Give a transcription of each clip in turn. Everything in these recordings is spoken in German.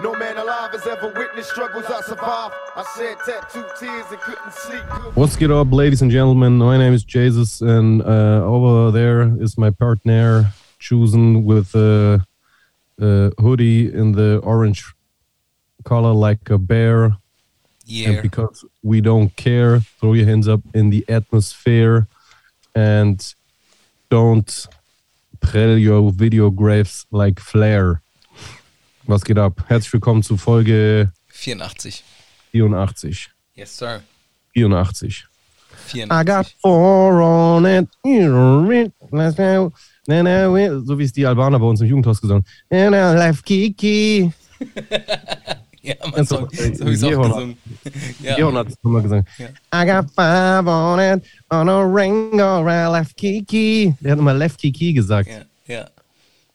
No man alive has ever witnessed struggles I survived. I shed tattooed tears and couldn't sleep. What's good up, ladies and gentlemen? My name is Jesus, and uh, over there is my partner, chosen with a, a hoodie in the orange color like a bear. Yeah. And because we don't care, throw your hands up in the atmosphere and don't prell your video graphs like flare. Was geht ab? Herzlich willkommen zu Folge 84. 84. Yes, sir. 84. 84. I got four on it. Let's go. So wie es die Albaner bei uns im Jugendhaus gesungen haben. And I left Kiki. ja, man, so, so doch- hab ich's auch gesungen. Ja, hat es immer gesungen. Ja. I got five on it. On a ring or I left Kiki. Der hat immer left Kiki gesagt. ja, ja.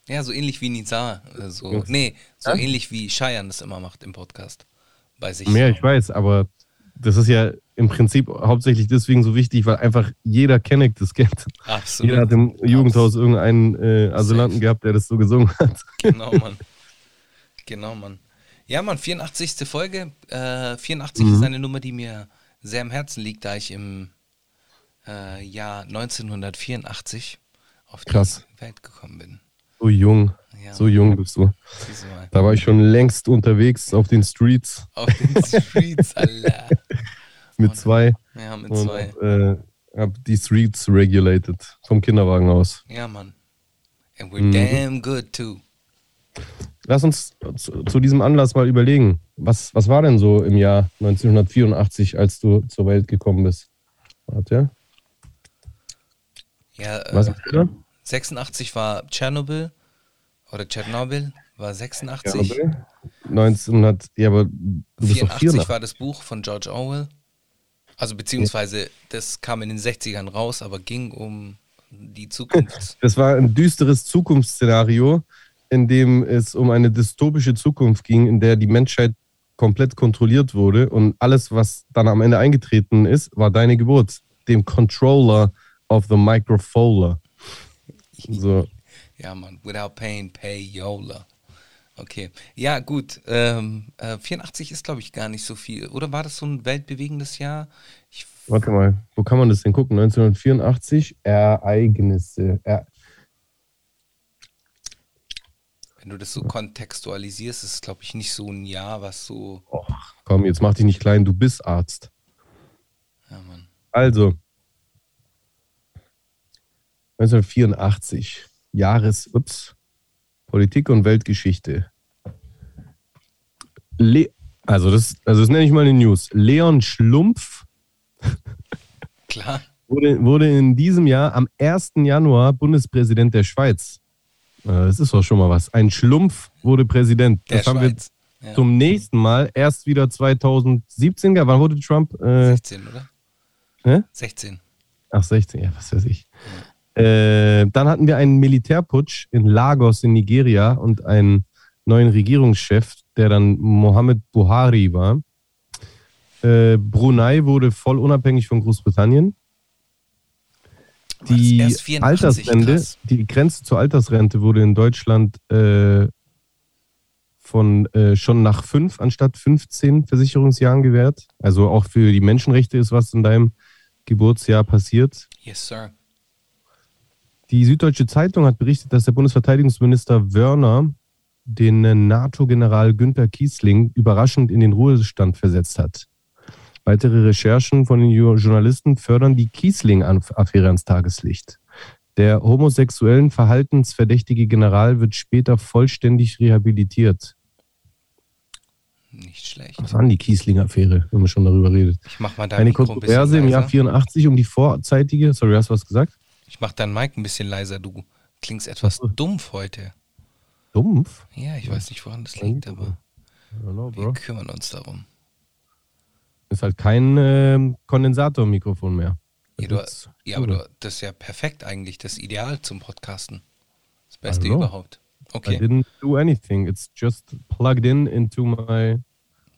Ja, so ähnlich wie Nizar. äh, So, Ja. nee, so Ja? ähnlich wie Cheyenne das immer macht im Podcast. Bei sich. Mehr, ich weiß, aber das ist ja im Prinzip hauptsächlich deswegen so wichtig, weil einfach jeder Kenneck das kennt. Absolut. Jeder hat im Jugendhaus irgendeinen äh, Asylanten Safe. gehabt, der das so gesungen hat. Genau, Mann. Genau, Mann. Ja, Mann, 84. Folge. Äh, 84 Mhm. ist eine Nummer, die mir sehr am Herzen liegt, da ich im äh, Jahr 1984 auf Krass. die Welt gekommen bin. So jung, Ja, so jung bist du. Da war ich schon längst unterwegs auf den Streets Auf den Streets, Alter. mit Und- zwei Ja, mit und zwei. äh, hab die Streets regulated vom Kinderwagen aus. Ja, Mann. And we're Mhm. damn good too. Lass uns zu, zu diesem Anlass mal überlegen. Was, was war denn so im Jahr 1984, als du zur Welt gekommen bist? Warte, Ja, was äh, ist da? 86 war Tschernobyl oder Tschernobyl war 86. Ja, 1900, ja, aber du bist doch 84 84. war das Buch von George Orwell. Also beziehungsweise das kam in den 60ern raus, aber ging um die Zukunft. Das war ein düsteres Zukunftsszenario, in dem es um eine dystopische Zukunft ging, in der die Menschheit komplett kontrolliert wurde und alles, was dann am Ende eingetreten ist, war deine Geburt, dem Controller of the Microfoller. So, ja, Mann. Without pain, pay Yola. Okay. Ja, gut. Ähm, äh, 84 ist, glaube ich, gar nicht so viel. Oder war das so ein weltbewegendes Jahr? Ich, warte mal, wo kann man das denn gucken? 1984, Ereignisse. Er wenn du das so kontextualisierst, ist es, glaube ich, nicht so ein Jahr, was so. Och, komm, jetzt mach dich nicht klein, du bist Arzt. Ja, Mann. Also, 1984, Jahres, ups, Politik und Weltgeschichte. Le also, das, also das nenne ich mal eine News. Leon Schlumpf Klar. wurde, wurde in diesem Jahr am 1. Januar Bundespräsident der Schweiz. Äh, Das ist doch schon mal was. Ein Schlumpf wurde Präsident. Der das haben Schweiz. wir Ja. zum nächsten Mal erst wieder 2017. Wann wurde Trump? Äh, 16, oder? hä? 16. Ach, 16, ja, was weiß ich. Äh, dann hatten wir einen Militärputsch in Lagos in Nigeria und einen neuen Regierungschef, der dann Mohammed Buhari war. Äh, Brunei wurde voll unabhängig von Großbritannien. Die erst 84? Altersrente, Krass. die Grenze zur Altersrente wurde in Deutschland äh, von äh, schon nach fünf anstatt 15 Versicherungsjahren gewährt. Also auch für die Menschenrechte ist was in deinem Geburtsjahr passiert. Yes, sir. Die Süddeutsche Zeitung hat berichtet, dass der Bundesverteidigungsminister Wörner den NATO-General Günther Kiesling überraschend in den Ruhestand versetzt hat. Weitere Recherchen von den Jo- Journalisten fördern die Kiesling-Affäre ans Tageslicht. Der homosexuellen Verhaltensverdächtige General wird später vollständig rehabilitiert. Nicht schlecht. Was war denn die Kiesling-Affäre, wenn man schon darüber redet? Ich mach mal dein Eine Mikro ein Kontroverse im Jahr leiser. 84 um die vorzeitige, sorry, hast du was gesagt? Ich mach dein Mic ein bisschen leiser, du klingst etwas dumpf heute. Dumpf? Ja, ich weiß nicht, woran das liegt, aber I know, wir kümmern uns darum. Ist halt kein ähm, Kondensatormikrofon mehr. Ja, du, ja aber du, das ist ja perfekt eigentlich, das Ideal zum Podcasten. Das Beste I überhaupt. I Okay. didn't do anything. It's just plugged in into my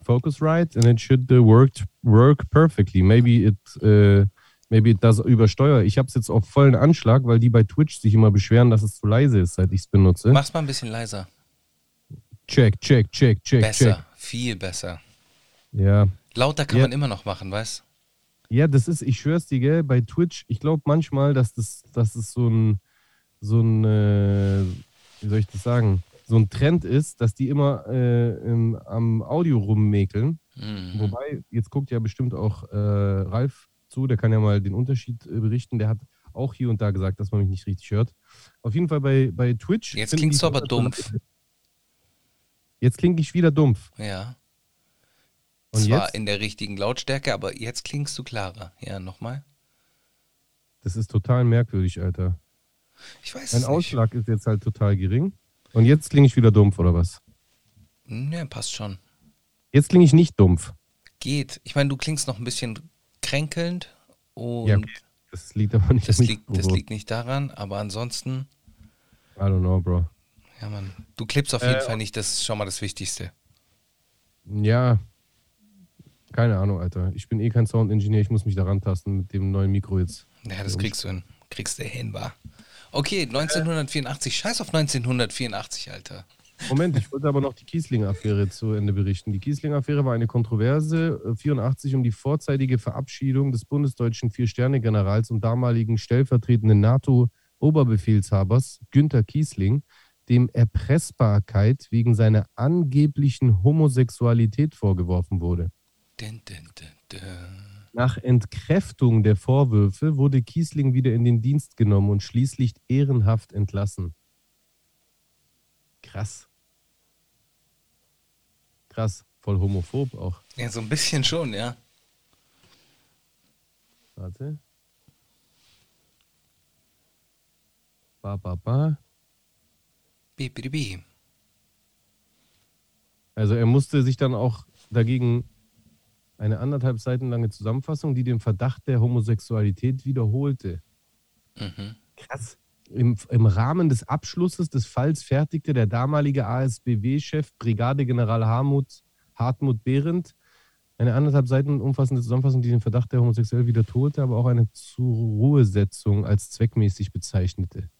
Focusrite and it should uh, work work perfectly. Maybe it uh, maybe it does übersteuer. Ich habe es jetzt auf vollen Anschlag, weil die bei Twitch sich immer beschweren, dass es zu leise ist, seit ich es benutze. Mach's mal ein bisschen leiser. Check, check, check, check, besser, check. viel besser. Ja. Lauter kann Ja. man immer noch machen, weißt Ja, das ist, ich schwör's dir, gell, bei Twitch, ich glaube manchmal, dass das, dass es so ein, so ein, äh, wie soll ich das sagen, so ein Trend ist, dass die immer äh, im, am Audio rummäkeln. Mhm. Wobei, jetzt guckt ja bestimmt auch äh, Ralf zu, der kann ja mal den Unterschied äh, berichten. Der hat auch hier und da gesagt, dass man mich nicht richtig hört. Auf jeden Fall bei, bei Twitch. Jetzt klingst du aber dumpf. Jetzt klinge ich wieder dumpf. Ja. Und Zwar jetzt? in der richtigen Lautstärke, aber jetzt klingst du klarer. Ja, nochmal. Das ist total merkwürdig, Alter. Ich weiß Mein nicht. Ausschlag ist jetzt halt total gering. Und jetzt klinge ich wieder dumpf, oder was? Ne, passt schon. Jetzt klinge ich nicht dumpf. Geht. Ich meine, du klingst noch ein bisschen kränkelnd und Ja, Das liegt aber nicht das, liegt, das liegt nicht daran, aber ansonsten, I don't know, Bro. ja man, du klippst auf jeden Äh, Fall nicht, das ist schon mal das Wichtigste. Ja, keine Ahnung, Alter. Ich bin eh kein Sound-Ingenieur. Ich muss mich da rantasten mit dem neuen Mikro jetzt. Ja, das kriegst du hin. Kriegst du hin, wa? Okay, 1984. Scheiß auf 1984, Alter. Moment, ich wollte aber noch die Kiesling-Affäre zu Ende berichten. Die Kiesling-Affäre war eine Kontroverse äh, 84 um die vorzeitige Verabschiedung des bundesdeutschen Vier-Sterne-Generals und damaligen stellvertretenden NATO-Oberbefehlshabers Günter Kiesling, dem Erpressbarkeit wegen seiner angeblichen Homosexualität vorgeworfen wurde. Dun, dun, dun. Nach Entkräftung der Vorwürfe wurde Kiesling wieder in den Dienst genommen und schließlich ehrenhaft entlassen. Krass. Krass, voll homophob auch. Ja, so ein bisschen schon, ja. Warte. Ba, ba, ba. Bi, bi, bi. Also er musste sich dann auch dagegen eine anderthalb Seiten lange Zusammenfassung, die den Verdacht der Homosexualität wiederholte. Mhm. Krass. Im, Im Rahmen des Abschlusses des Falls fertigte der damalige ASBW-Chef Brigadegeneral Hartmut, Hartmut Behrendt eine anderthalb Seiten umfassende Zusammenfassung, die den Verdacht der Homosexuell wiederholte, aber auch eine Zur-Ruhesetzung als zweckmäßig bezeichnete.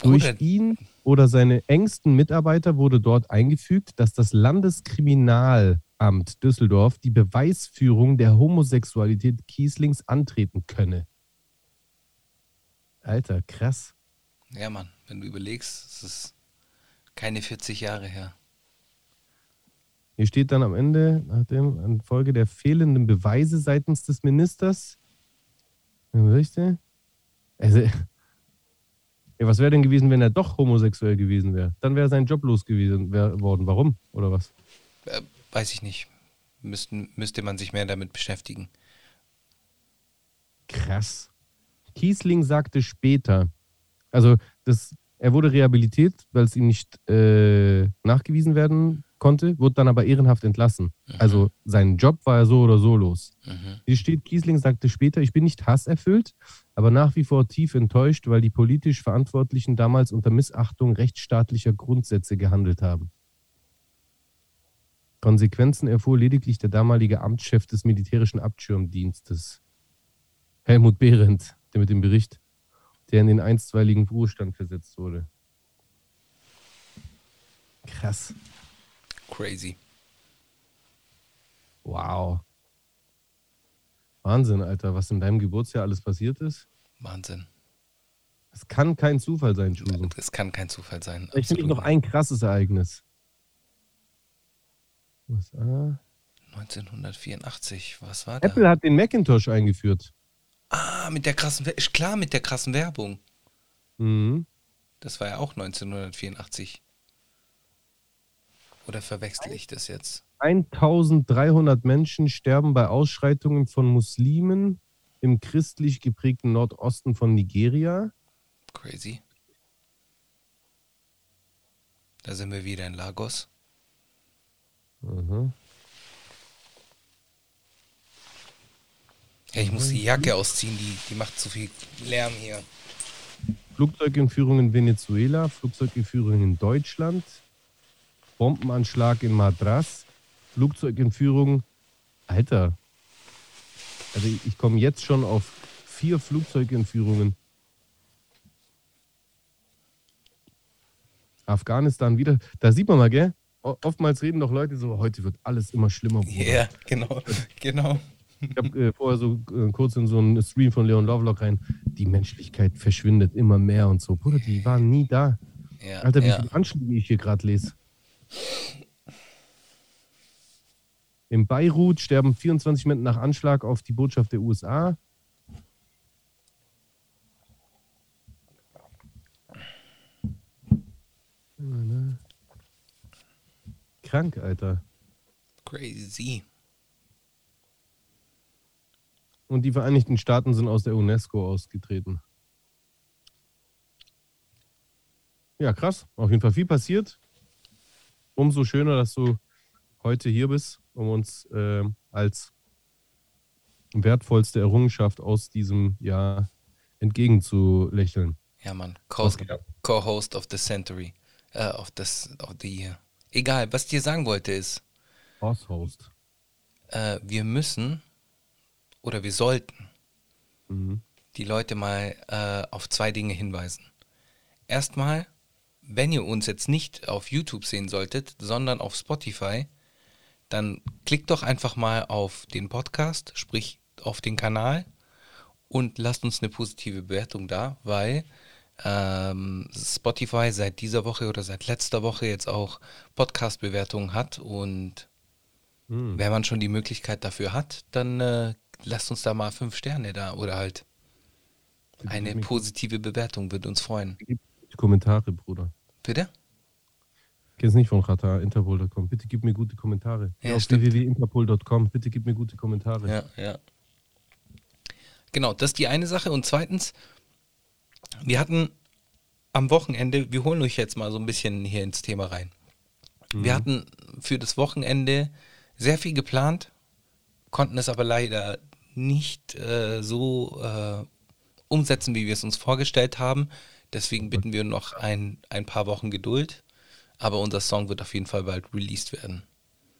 Durch Bruder, ihn oder seine engsten Mitarbeiter wurde dort eingefügt, dass das Landeskriminalamt Düsseldorf die Beweisführung der Homosexualität Kieslings antreten könne. Alter, krass. ja, Mann, wenn du überlegst, es ist keine 40 Jahre her. Hier steht dann am Ende, nachdem an Folge der fehlenden Beweise seitens des Ministers. Denn? Also, ja, was wäre denn gewesen, wenn er doch homosexuell gewesen wäre? Dann wäre sein Job los gewesen wär, worden. Warum? Oder was? Äh, weiß ich nicht. Müssten, müsste man sich mehr damit beschäftigen. Krass. Kiesling sagte später, also das, er wurde rehabilitiert, weil es ihm nicht äh, nachgewiesen werden konnte, wurde dann aber ehrenhaft entlassen. Also sein Job war ja so oder so los. Mhm. Hier steht, Kiesling sagte später, ich bin nicht hasserfüllt, aber nach wie vor tief enttäuscht, weil die politisch Verantwortlichen damals unter Missachtung rechtsstaatlicher Grundsätze gehandelt haben. Konsequenzen erfuhr lediglich der damalige Amtschef des militärischen Abschirmdienstes, Helmut Behrendt, der mit dem Bericht, der in den einstweiligen Ruhestand versetzt wurde. Krass. Crazy. Wow. Wahnsinn, Alter, was in deinem Geburtsjahr alles passiert ist. Wahnsinn. Es kann kein Zufall sein, Schusen. Das kann kein Zufall sein. Vielleicht finde ich noch ein krasses Ereignis. USA. 1984, was war da? Apple hat den Macintosh eingeführt. Ah, mit der krassen, Wer- ist klar, mit der krassen Werbung. Mhm. Das war ja auch 1984. Oder verwechsel ich das jetzt? 1300 Menschen sterben bei Ausschreitungen von Muslimen im christlich geprägten Nordosten von Nigeria. Crazy. Da sind wir wieder in Lagos. Mhm. Ja, ich muss die Jacke ausziehen, die, die macht zu viel Lärm hier. Flugzeugentführung in Venezuela, Flugzeugentführung in Deutschland, Bombenanschlag in Madras, Flugzeugentführung. Alter. Also ich, ich komme jetzt schon auf vier Flugzeugentführungen. Afghanistan wieder. Da sieht man mal, gell? Oftmals reden doch Leute so, heute wird alles immer schlimmer. Ja, yeah, genau, genau. Ich habe äh, vorher so äh, kurz in so einen Stream von Leon Lovelock rein. Die Menschlichkeit verschwindet immer mehr und so. Bruder, die waren nie da. Ja, Alter, wie ja. viele Anschläge ich hier gerade lese. In Beirut sterben 24 Menschen nach Anschlag auf die Botschaft der USA. Krank, Alter. Crazy. Und die Vereinigten Staaten sind aus der UNESCO ausgetreten. Ja, krass. Auf jeden Fall viel passiert. Umso schöner, dass du heute hier bist, um uns äh, als wertvollste Errungenschaft aus diesem Jahr entgegenzulächeln. Ja, Mann. Co-Host of the Century. Uh, of, this, of the Year. Egal, was ich dir sagen wollte ist. Host. Äh, wir müssen oder wir sollten mhm. die Leute mal äh, auf zwei Dinge hinweisen. Erstmal, wenn ihr uns jetzt nicht auf YouTube sehen solltet, sondern auf Spotify, dann klickt doch einfach mal auf den Podcast, sprich auf den Kanal und lasst uns eine positive Bewertung da, weil ähm, Spotify seit dieser Woche oder seit letzter Woche jetzt auch Podcast-Bewertungen hat und hm. wenn man schon die Möglichkeit dafür hat, dann äh, lasst uns da mal fünf Sterne da oder halt eine positive Bewertung würde uns freuen. Die Kommentare, Bruder. Bitte? Kennst nicht von Rata, Interpol.com. Bitte gib mir gute Kommentare. Ja, auf www.interpol.com. Bitte gib mir gute Kommentare. Ja, ja. Genau, das ist die eine Sache. Und zweitens, wir hatten am Wochenende, wir holen euch jetzt mal so ein bisschen hier ins Thema rein. Mhm. Wir hatten für das Wochenende sehr viel geplant, konnten es aber leider nicht äh, so äh, umsetzen, wie wir es uns vorgestellt haben. Deswegen bitten wir noch ein, ein paar Wochen Geduld. Aber unser Song wird auf jeden Fall bald released werden.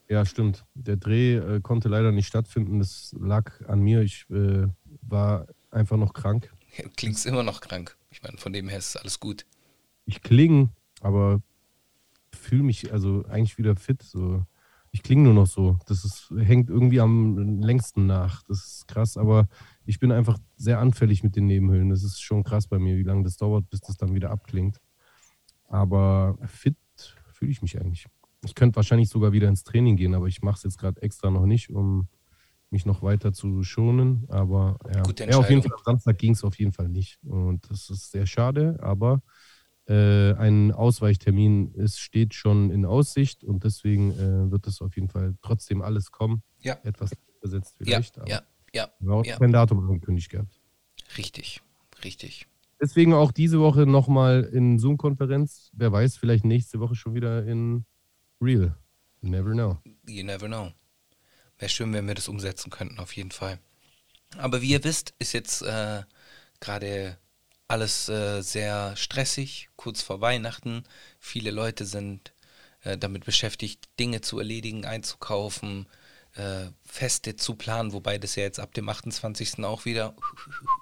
Ja, stimmt. Der Dreh äh, konnte leider nicht stattfinden. Das lag an mir. Ich äh, war einfach noch krank. Klingst immer noch krank. Ich meine, von dem her ist alles gut. Ich klinge, aber fühle mich also eigentlich wieder fit. So. Ich klinge nur noch so. Das ist, hängt irgendwie am längsten nach. Das ist krass, aber ich bin einfach sehr anfällig mit den Nebenhöhlen. Das ist schon krass bei mir, wie lange das dauert, bis das dann wieder abklingt. Aber fit fühle ich mich eigentlich. Ich könnte wahrscheinlich sogar wieder ins Training gehen, aber ich mache es jetzt gerade extra noch nicht, um mich noch weiter zu schonen. Aber ja, ja auf jeden Fall am Samstag ging es auf jeden Fall nicht. Und das ist sehr schade, aber äh, ein Ausweichtermin ist, steht schon in Aussicht und deswegen äh, wird es auf jeden Fall trotzdem alles kommen. Ja. Etwas versetzt vielleicht. Ja, ja, ja. Wir haben auch ja. kein Datum angekündigt gehabt. Richtig, richtig. Deswegen auch diese Woche nochmal in Zoom-Konferenz. Wer weiß, vielleicht nächste Woche schon wieder in Real. You never know. You never know. Wäre schön, wenn wir das umsetzen könnten, auf jeden Fall. Aber wie ihr wisst, ist jetzt äh, gerade alles äh, sehr stressig, kurz vor Weihnachten. Viele Leute sind äh, damit beschäftigt, Dinge zu erledigen, einzukaufen, äh, Feste zu planen, wobei das ja jetzt ab dem 28. auch wieder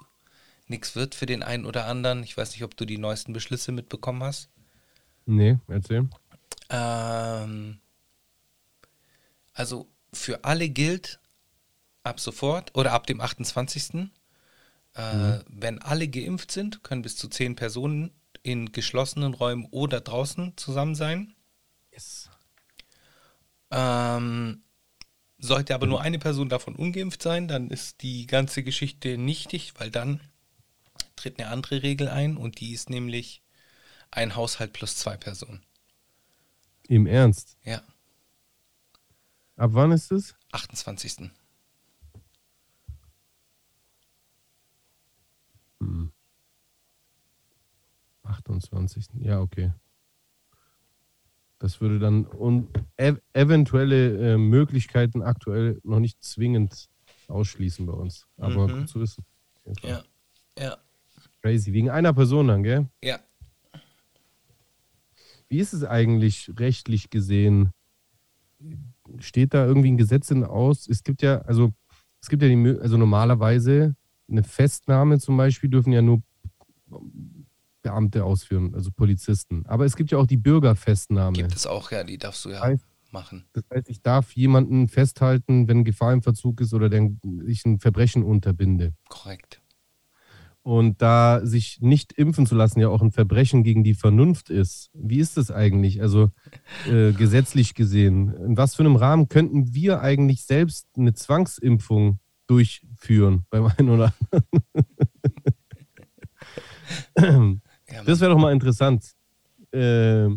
nichts wird für den einen oder anderen. Ich weiß nicht, ob du die neuesten Beschlüsse mitbekommen hast. Nee, erzähl. Ähm, also für alle gilt ab sofort oder ab dem 28. Äh, mhm. Wenn alle geimpft sind, können bis zu zehn Personen in geschlossenen Räumen oder draußen zusammen sein. Yes. Ähm, sollte aber mhm. nur eine Person davon ungeimpft sein, dann ist die ganze Geschichte nichtig, weil dann tritt eine andere Regel ein und die ist nämlich ein Haushalt plus zwei Personen. Im Ernst? Ja. Ab wann ist es? 28. Hm. 28. Ja, okay. Das würde dann und ev eventuelle äh, Möglichkeiten aktuell noch nicht zwingend ausschließen bei uns. Aber mhm. gut zu wissen. Ja, ja. Crazy. Wegen einer Person dann, gell? Ja. Wie ist es eigentlich rechtlich gesehen? steht da irgendwie ein Gesetz in aus? Es gibt ja, also es gibt ja die, also normalerweise eine Festnahme zum Beispiel dürfen ja nur Beamte ausführen, also Polizisten. Aber es gibt ja auch die Bürgerfestnahme. Gibt es auch, ja, die darfst du ja heißt, machen. Das heißt, ich darf jemanden festhalten, wenn Gefahr im Verzug ist oder ich ein Verbrechen unterbinde. Korrekt. Und da sich nicht impfen zu lassen ja auch ein Verbrechen gegen die Vernunft ist, wie ist das eigentlich? Also äh, gesetzlich gesehen, in was für einem Rahmen könnten wir eigentlich selbst eine Zwangsimpfung durchführen beim einen oder anderen? das wäre doch mal interessant. Äh,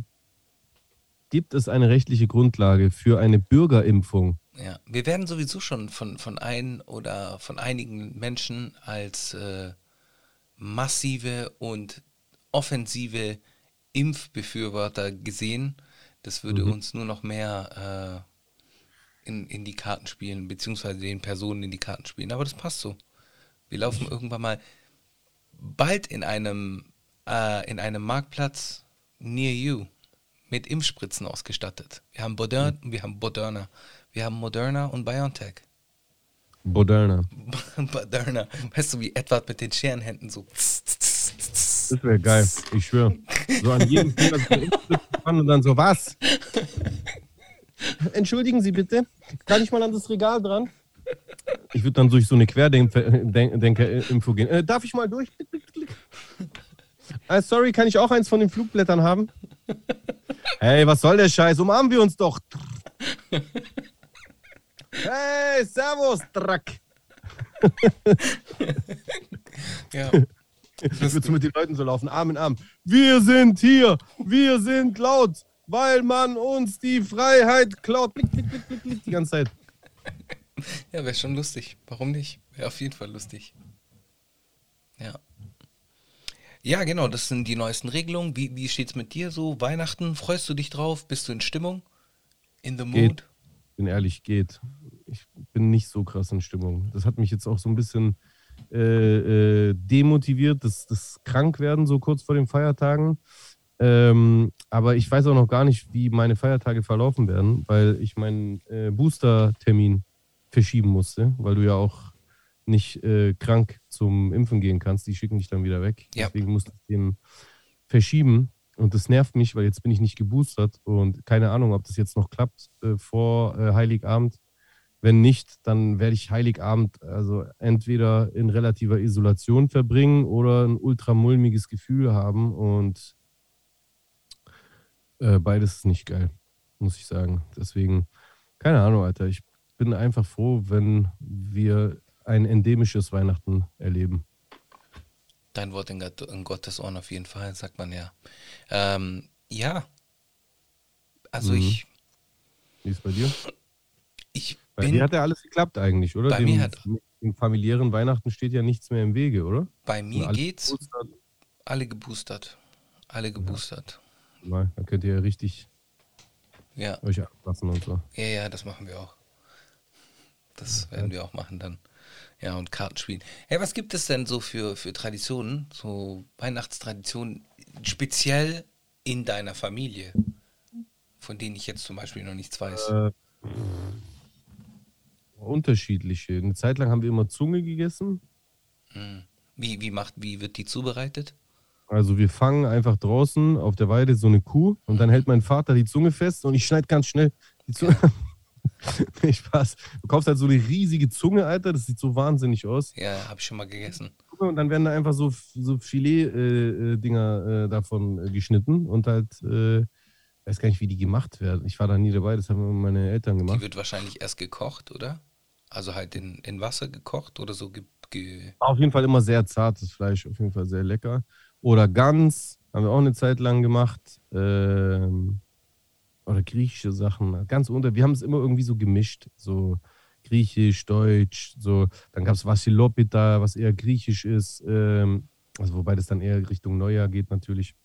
gibt es eine rechtliche Grundlage für eine Bürgerimpfung? Ja, wir werden sowieso schon von, von ein oder von einigen Menschen als äh, massive und offensive Impfbefürworter gesehen. Das würde mhm. uns nur noch mehr äh, in, in die Karten spielen, beziehungsweise den Personen in die Karten spielen. Aber das passt so. Wir laufen irgendwann mal bald in einem, äh, in einem Marktplatz near you mit Impfspritzen ausgestattet. Wir haben Moderna, mhm. wir haben Moderna, wir haben Moderna und BioNTech. Moderna. Moderna. Weißt du, wie Edward mit den Scherenhänden so. Das wäre geil, ich schwöre. So an jedem Finger und dann so, was? Entschuldigen Sie bitte, kann ich mal an das Regal dran? Ich würde dann durch so eine Querdenker-Info gehen. Äh, darf ich mal durch? Äh, sorry, kann ich auch eins von den Flugblättern haben? Hey, was soll der Scheiß? Umarmen wir uns doch. Hey, Servus, Drack. ja. Das wird mit den Leuten so laufen, Arm in Arm. Wir sind hier, wir sind laut, weil man uns die Freiheit klaut. Blick, blick, blick, blick, blick, die ganze Zeit. Ja, wäre schon lustig. Warum nicht? Wäre auf jeden Fall lustig. Ja. Ja, genau, das sind die neuesten Regelungen. Wie, wie es mit dir so? Weihnachten, freust du dich drauf? Bist du in Stimmung? In the mood? Geht. Bin ehrlich, geht ich bin nicht so krass in Stimmung. Das hat mich jetzt auch so ein bisschen äh, äh, demotiviert, das, das Krankwerden so kurz vor den Feiertagen. Ähm, aber ich weiß auch noch gar nicht, wie meine Feiertage verlaufen werden, weil ich meinen äh, Booster-Termin verschieben musste, weil du ja auch nicht äh, krank zum Impfen gehen kannst. Die schicken dich dann wieder weg. Ja. Deswegen musste ich den verschieben. Und das nervt mich, weil jetzt bin ich nicht geboostert und keine Ahnung, ob das jetzt noch klappt äh, vor äh, Heiligabend. Wenn nicht, dann werde ich Heiligabend also entweder in relativer Isolation verbringen oder ein ultramulmiges Gefühl haben. Und äh, beides ist nicht geil, muss ich sagen. Deswegen, keine Ahnung, Alter. Ich bin einfach froh, wenn wir ein endemisches Weihnachten erleben. Dein Wort in, in Gottes Ohren auf jeden Fall, sagt man ja. Ähm, ja. Also mhm. ich. Wie ist bei dir? Ich bei bin, dir hat ja alles geklappt eigentlich, oder? Bei dem, mir hat. Im familiären Weihnachten steht ja nichts mehr im Wege, oder? Bei mir alle geht's. Geboostert. Alle geboostert. Alle geboostert. Ja. Dann könnt ihr ja richtig ja. euch ablassen und so. Ja, ja, das machen wir auch. Das ja. werden wir auch machen dann. Ja, und Karten spielen. Hey, was gibt es denn so für, für Traditionen, so Weihnachtstraditionen, speziell in deiner Familie, von denen ich jetzt zum Beispiel noch nichts weiß? Äh, unterschiedliche. Eine Zeit lang haben wir immer Zunge gegessen. Hm. Wie, wie, macht, wie wird die zubereitet? Also wir fangen einfach draußen auf der Weide so eine Kuh und dann hält mein Vater die Zunge fest und ich schneide ganz schnell die Zunge. nee, Spaß. Du kaufst halt so eine riesige Zunge, Alter. Das sieht so wahnsinnig aus. Ja, habe ich schon mal gegessen. Und dann werden da einfach so, so Filet-Dinger äh, äh, davon äh, geschnitten und halt äh, weiß gar nicht, wie die gemacht werden. Ich war da nie dabei, das haben meine Eltern gemacht. Die wird wahrscheinlich erst gekocht, oder? Also halt in, in Wasser gekocht oder so? Ge, ge auf jeden Fall immer sehr zartes Fleisch, auf jeden Fall sehr lecker. Oder Gans, haben wir auch eine Zeit lang gemacht. Ähm, oder griechische Sachen, ganz unter. Wir haben es immer irgendwie so gemischt, so griechisch, deutsch, so. Dann gab es Vasilopita, was eher griechisch ist, ähm, also wobei das dann eher Richtung Neujahr geht natürlich.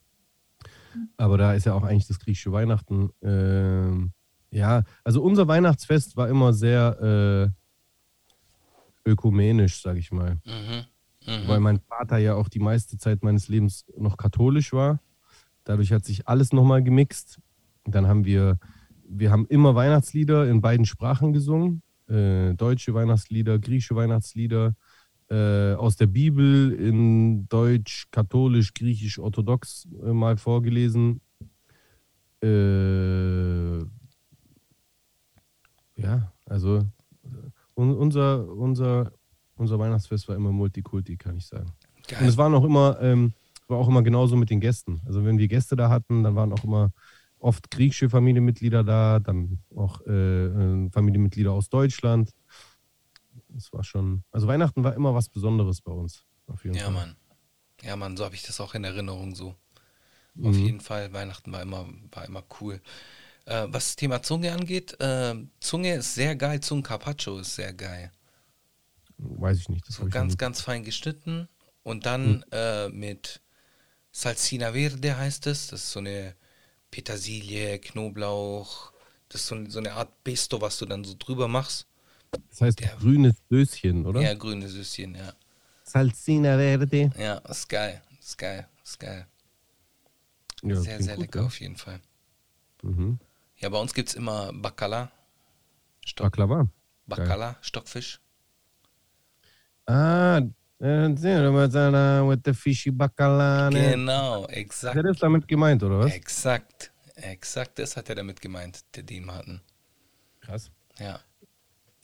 Aber da ist ja auch eigentlich das griechische Weihnachten. Ähm, ja, also unser Weihnachtsfest war immer sehr äh, ökumenisch, sag ich mal. Mhm. Mhm. Weil mein Vater ja auch die meiste Zeit meines Lebens noch katholisch war. Dadurch hat sich alles nochmal gemixt. Dann haben wir, wir haben immer Weihnachtslieder in beiden Sprachen gesungen. Äh, deutsche Weihnachtslieder, griechische Weihnachtslieder. äh, aus der Bibel in Deutsch, Katholisch, Griechisch, Orthodox äh, mal vorgelesen. Äh, ja, also un unser, unser, unser Weihnachtsfest war immer Multikulti, kann ich sagen. Geil. Und es waren auch immer, ähm, war auch immer genauso mit den Gästen. Also wenn wir Gäste da hatten, dann waren auch immer oft griechische Familienmitglieder da, dann auch äh, äh Familienmitglieder aus Deutschland. Das war schon, also Weihnachten war immer was Besonderes bei uns. ja, Fall. Mann. Ja, Mann, so habe ich das auch in Erinnerung so. Mhm. Auf jeden Fall, Weihnachten war immer, war immer cool. Äh, was das Thema Zunge angeht, äh, Zunge ist sehr geil, Zungen Carpaccio ist sehr geil. Weiß ich nicht. Das so ganz, ganz fein geschnitten und dann mhm. äh, mit Salsina Verde heißt es. Das ist so eine Petersilie, Knoblauch. Das ist so, so eine Art Pesto, was du dann so drüber machst. Das heißt Der, grünes Söschen, oder? Ja, grünes Söschen, ja. Salsina Verde. Ja, ist geil. Ist geil. Ist geil. Ja, sehr, sehr gut, lecker ja. auf jeden Fall. Mhm. Ja, bei uns gibt es immer Bacala. Stock Baklava. Bacala, Stockfisch. Ah, with the fishy bacala. Genau, exakt. Hat er das damit gemeint, oder was? Exakt, exakt das hat er damit gemeint, der Dean Martin. Krass. Ja.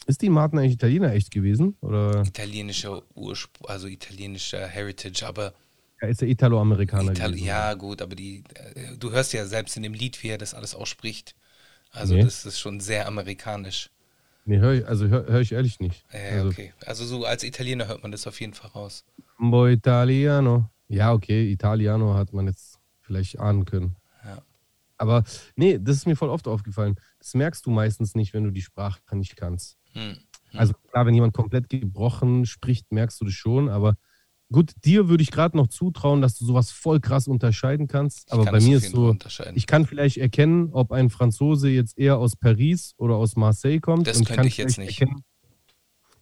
Ist Dean Martin eigentlich Italiener echt gewesen? Oder? Italienischer Ursprung, also italienischer Heritage, aber. Er ist ja Italo-Amerikaner. Italo ja, gut, aber die, äh, du hörst ja selbst in dem Lied, wie er das alles ausspricht. Also, nee. das ist schon sehr amerikanisch. Nee, hör ich, also höre hör ich ehrlich nicht. Ja, also, okay. Also so als Italiener hört man das auf jeden Fall raus. Bo Italiano. Ja, okay, Italiano hat man jetzt vielleicht ahnen können. Ja. Aber nee, das ist mir voll oft aufgefallen. Das merkst du meistens nicht, wenn du die Sprache nicht kannst. Hm. Hm. Also klar, wenn jemand komplett gebrochen spricht, merkst du das schon, aber Gut, dir würde ich gerade noch zutrauen, dass du sowas voll krass unterscheiden kannst. Aber bei mir ist so, ich kann vielleicht erkennen, ob ein Franzose jetzt eher aus Paris oder aus Marseille kommt. Das könnte ich jetzt nicht. Erkennen,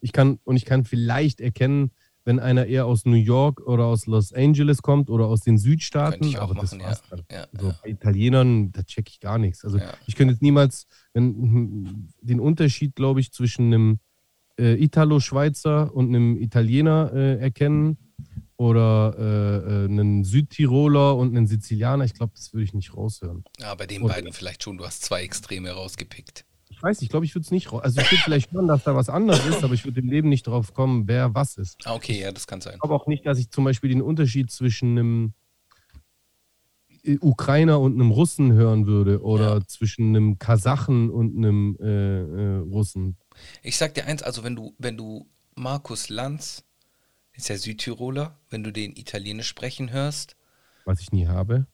ich kann, und ich kann vielleicht erkennen, wenn einer eher aus New York oder aus Los Angeles kommt oder aus den Südstaaten. ich auch aber machen, das ja. ja, so, ja. Bei Italienern, da check ich gar nichts. Also ja. ich könnte jetzt niemals wenn, den Unterschied, glaube ich, zwischen einem äh, Italo-Schweizer und einem Italiener äh, erkennen oder äh, äh, einen Südtiroler und einen Sizilianer. Ich glaube, das würde ich nicht raushören. Ja, bei den oder, beiden vielleicht schon. Du hast zwei Extreme rausgepickt. Ich weiß, ich glaube, ich würde es nicht raus. Also ich würde vielleicht hören, dass da was anderes ist, aber ich würde im Leben nicht drauf kommen, wer was ist. Ah, okay, ja, das kann sein. Aber auch nicht, dass ich zum Beispiel den Unterschied zwischen einem äh, Ukrainer und einem Russen hören würde oder ja. zwischen einem Kasachen und einem äh, äh, Russen. Ich sag dir eins, also wenn du, wenn du Markus Lanz ist ja Südtiroler, wenn du den Italienisch sprechen hörst. Was ich nie habe.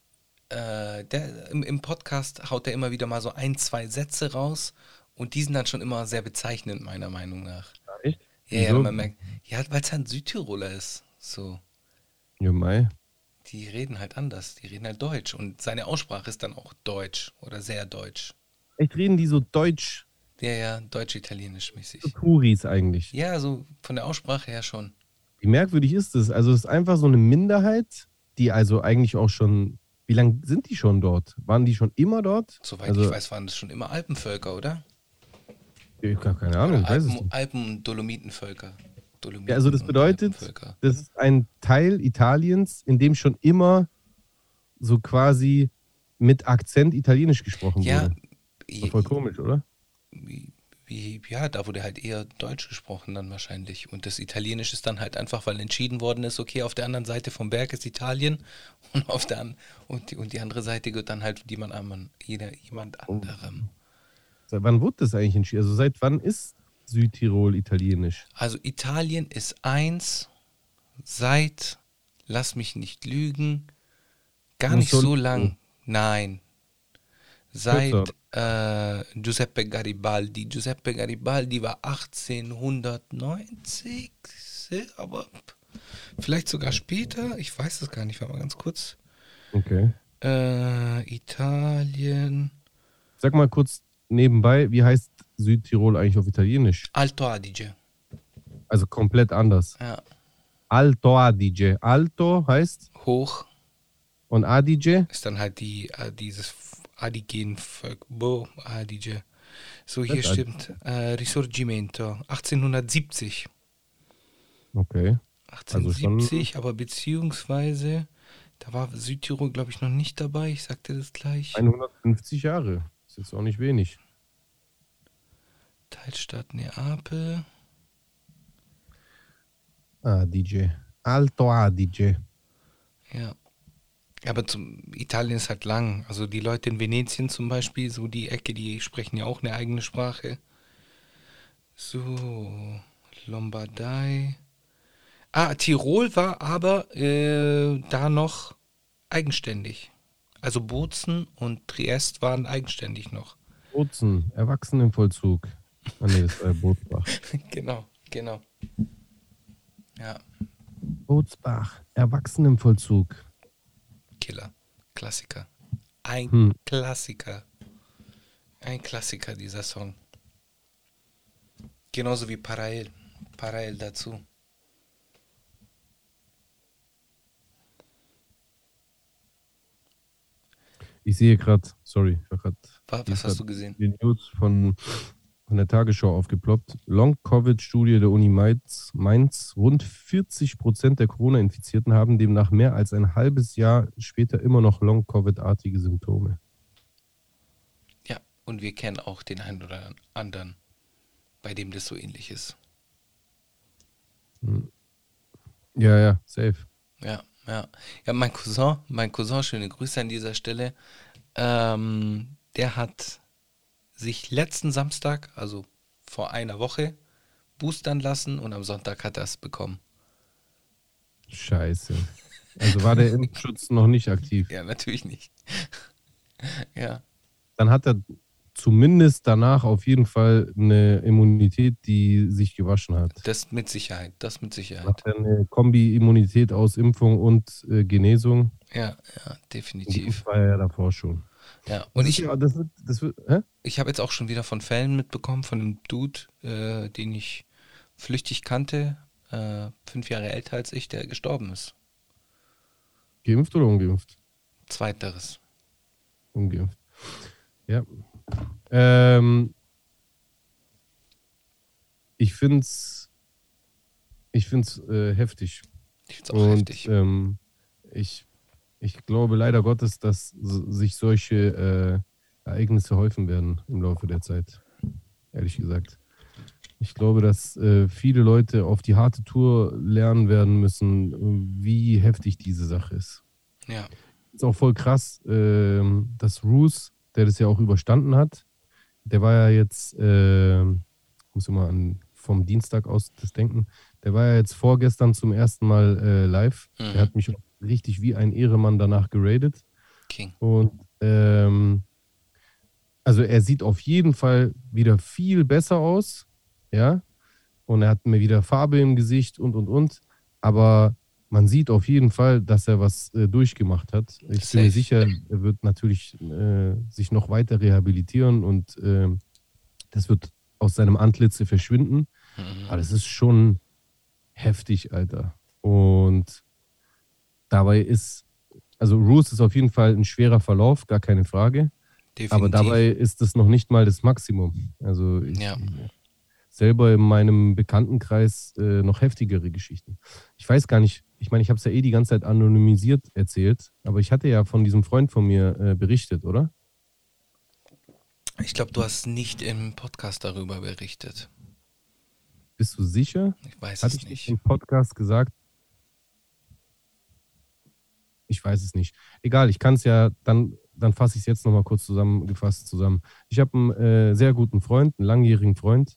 Äh, der, im, im, Podcast haut er immer wieder mal so ein, zwei Sätze raus und die sind dann schon immer sehr bezeichnend, meiner Meinung nach. Echt? Ja, ja, man merkt, ja weil es ein Südtiroler ist. So. Ja, Mai. Die reden halt anders, die reden halt Deutsch und seine Aussprache ist dann auch Deutsch oder sehr Deutsch. Echt reden die so Deutsch? Ja, ja, deutsch-italienisch mäßig. So Kuris eigentlich. Ja, so von der Aussprache her schon. Wie merkwürdig ist es? Also es ist einfach so eine Minderheit, die also eigentlich auch schon, wie lange sind die schon dort? Waren die schon immer dort? Soweit also, ich weiß, waren das schon immer Alpenvölker, oder? Ich habe keine Ahnung. Oder Alpen, Alpen-Dolomitenvölker. Dolomiten ja, also das bedeutet, das ist ein Teil Italiens, in dem schon immer so quasi mit Akzent Italienisch gesprochen ja, wurde. Ja, voll komisch, oder? Wie, ja, da wurde halt eher Deutsch gesprochen dann wahrscheinlich. Und das Italienisch ist dann halt einfach, weil entschieden worden ist, okay, auf der anderen Seite vom Berg ist Italien und auf der und die, und die andere Seite gehört dann halt jemand, jeder, jemand oh. anderem. Seit wann wurde das eigentlich entschieden? Also seit wann ist Südtirol italienisch? Also Italien ist eins seit, lass mich nicht lügen, gar nicht so lang. Nein. Seit äh, Giuseppe Garibaldi. Giuseppe Garibaldi war 1890, aber vielleicht sogar später. Ich weiß es gar nicht. Warte mal ganz kurz. Okay. Äh, Italien. Sag mal kurz nebenbei, wie heißt Südtirol eigentlich auf Italienisch? Alto Adige. Also komplett anders. Ja. Alto Adige. Alto heißt? Hoch. Und Adige? Ist dann halt die, äh, dieses Adigenvolk. Bo, Adige. So, hier das stimmt. Äh, Risorgimento, 1870. Okay. 1870, also aber beziehungsweise, da war Südtirol, glaube ich, noch nicht dabei. Ich sagte das gleich. 150 Jahre. Ist jetzt auch nicht wenig. Teilstadt Neapel. DJ. Alto Adige. Ja. Aber zum Italien ist halt lang. Also die Leute in Venetien zum Beispiel, so die Ecke, die sprechen ja auch eine eigene Sprache. So, Lombardei. Ah, Tirol war aber äh, da noch eigenständig. Also Bozen und Triest waren eigenständig noch. Bozen, Erwachsenenvollzug. Ah nee, das war Bootsbach. genau, genau. Ja. Bootsbach, Erwachsenenvollzug. Killer. Klassiker. Ein hm. Klassiker. Ein Klassiker, dieser Song. Genauso wie Parael. Parael dazu. Ich sehe gerade, sorry, was, was hast du gesehen? Die News von von der Tagesschau aufgeploppt. Long-Covid-Studie der Uni Mainz, Mainz. Rund 40 Prozent der Corona-Infizierten haben demnach mehr als ein halbes Jahr später immer noch Long-Covid-artige Symptome. Ja, und wir kennen auch den einen oder anderen, bei dem das so ähnlich ist. Hm. Ja, ja, safe. Ja, ja. Ja, mein Cousin, mein Cousin, schöne Grüße an dieser Stelle, ähm, der hat sich letzten Samstag, also vor einer Woche, boostern lassen und am Sonntag hat er es bekommen. Scheiße. Also war der Impfschutz noch nicht aktiv? Ja, natürlich nicht. ja. Dann hat er zumindest danach auf jeden Fall eine Immunität, die sich gewaschen hat. Das mit Sicherheit, das mit Sicherheit. Hat er eine Kombi-Immunität aus Impfung und äh, Genesung. Ja, ja, definitiv. das war er ja davor schon. Ja, und ich, das wird, das wird, ich habe jetzt auch schon wieder von Fällen mitbekommen, von einem Dude, äh, den ich flüchtig kannte, äh, fünf Jahre älter als ich, der gestorben ist. Geimpft oder ungeimpft? Zweiteres. Ungeimpft. Ja. Ähm, ich finde es ich find's, äh, heftig. Ich finde es auch Und, heftig. Ähm, ich ich glaube leider Gottes, dass sich solche äh, Ereignisse häufen werden im Laufe der Zeit. Ehrlich gesagt. Ich glaube, dass äh, viele Leute auf die harte Tour lernen werden müssen, wie heftig diese Sache ist. Ja. Ist auch voll krass, äh, dass Roos, der das ja auch überstanden hat, der war ja jetzt, äh, muss immer an vom Dienstag aus das denken, der war ja jetzt vorgestern zum ersten Mal äh, live. Mhm. Der hat mich richtig wie ein Ehremann danach geradet. King. Und ähm, also er sieht auf jeden Fall wieder viel besser aus, ja. Und er hat mir wieder Farbe im Gesicht und und und. Aber man sieht auf jeden Fall, dass er was äh, durchgemacht hat. Ich Safe. bin mir sicher, er wird natürlich äh, sich noch weiter rehabilitieren und äh, das wird aus seinem Antlitz verschwinden. Mhm. Aber das ist schon heftig, Alter. Und Dabei ist, also Roos ist auf jeden Fall ein schwerer Verlauf, gar keine Frage. Definitiv. Aber dabei ist es noch nicht mal das Maximum. Also ich ja. selber in meinem Bekanntenkreis äh, noch heftigere Geschichten. Ich weiß gar nicht, ich meine, ich habe es ja eh die ganze Zeit anonymisiert erzählt, aber ich hatte ja von diesem Freund von mir äh, berichtet, oder? Ich glaube, du hast nicht im Podcast darüber berichtet. Bist du sicher? Ich weiß Hatte es ich nicht. im Podcast gesagt, ich weiß es nicht. Egal, ich kann es ja, dann, dann fasse ich es jetzt nochmal kurz zusammengefasst zusammen. Ich habe einen äh, sehr guten Freund, einen langjährigen Freund,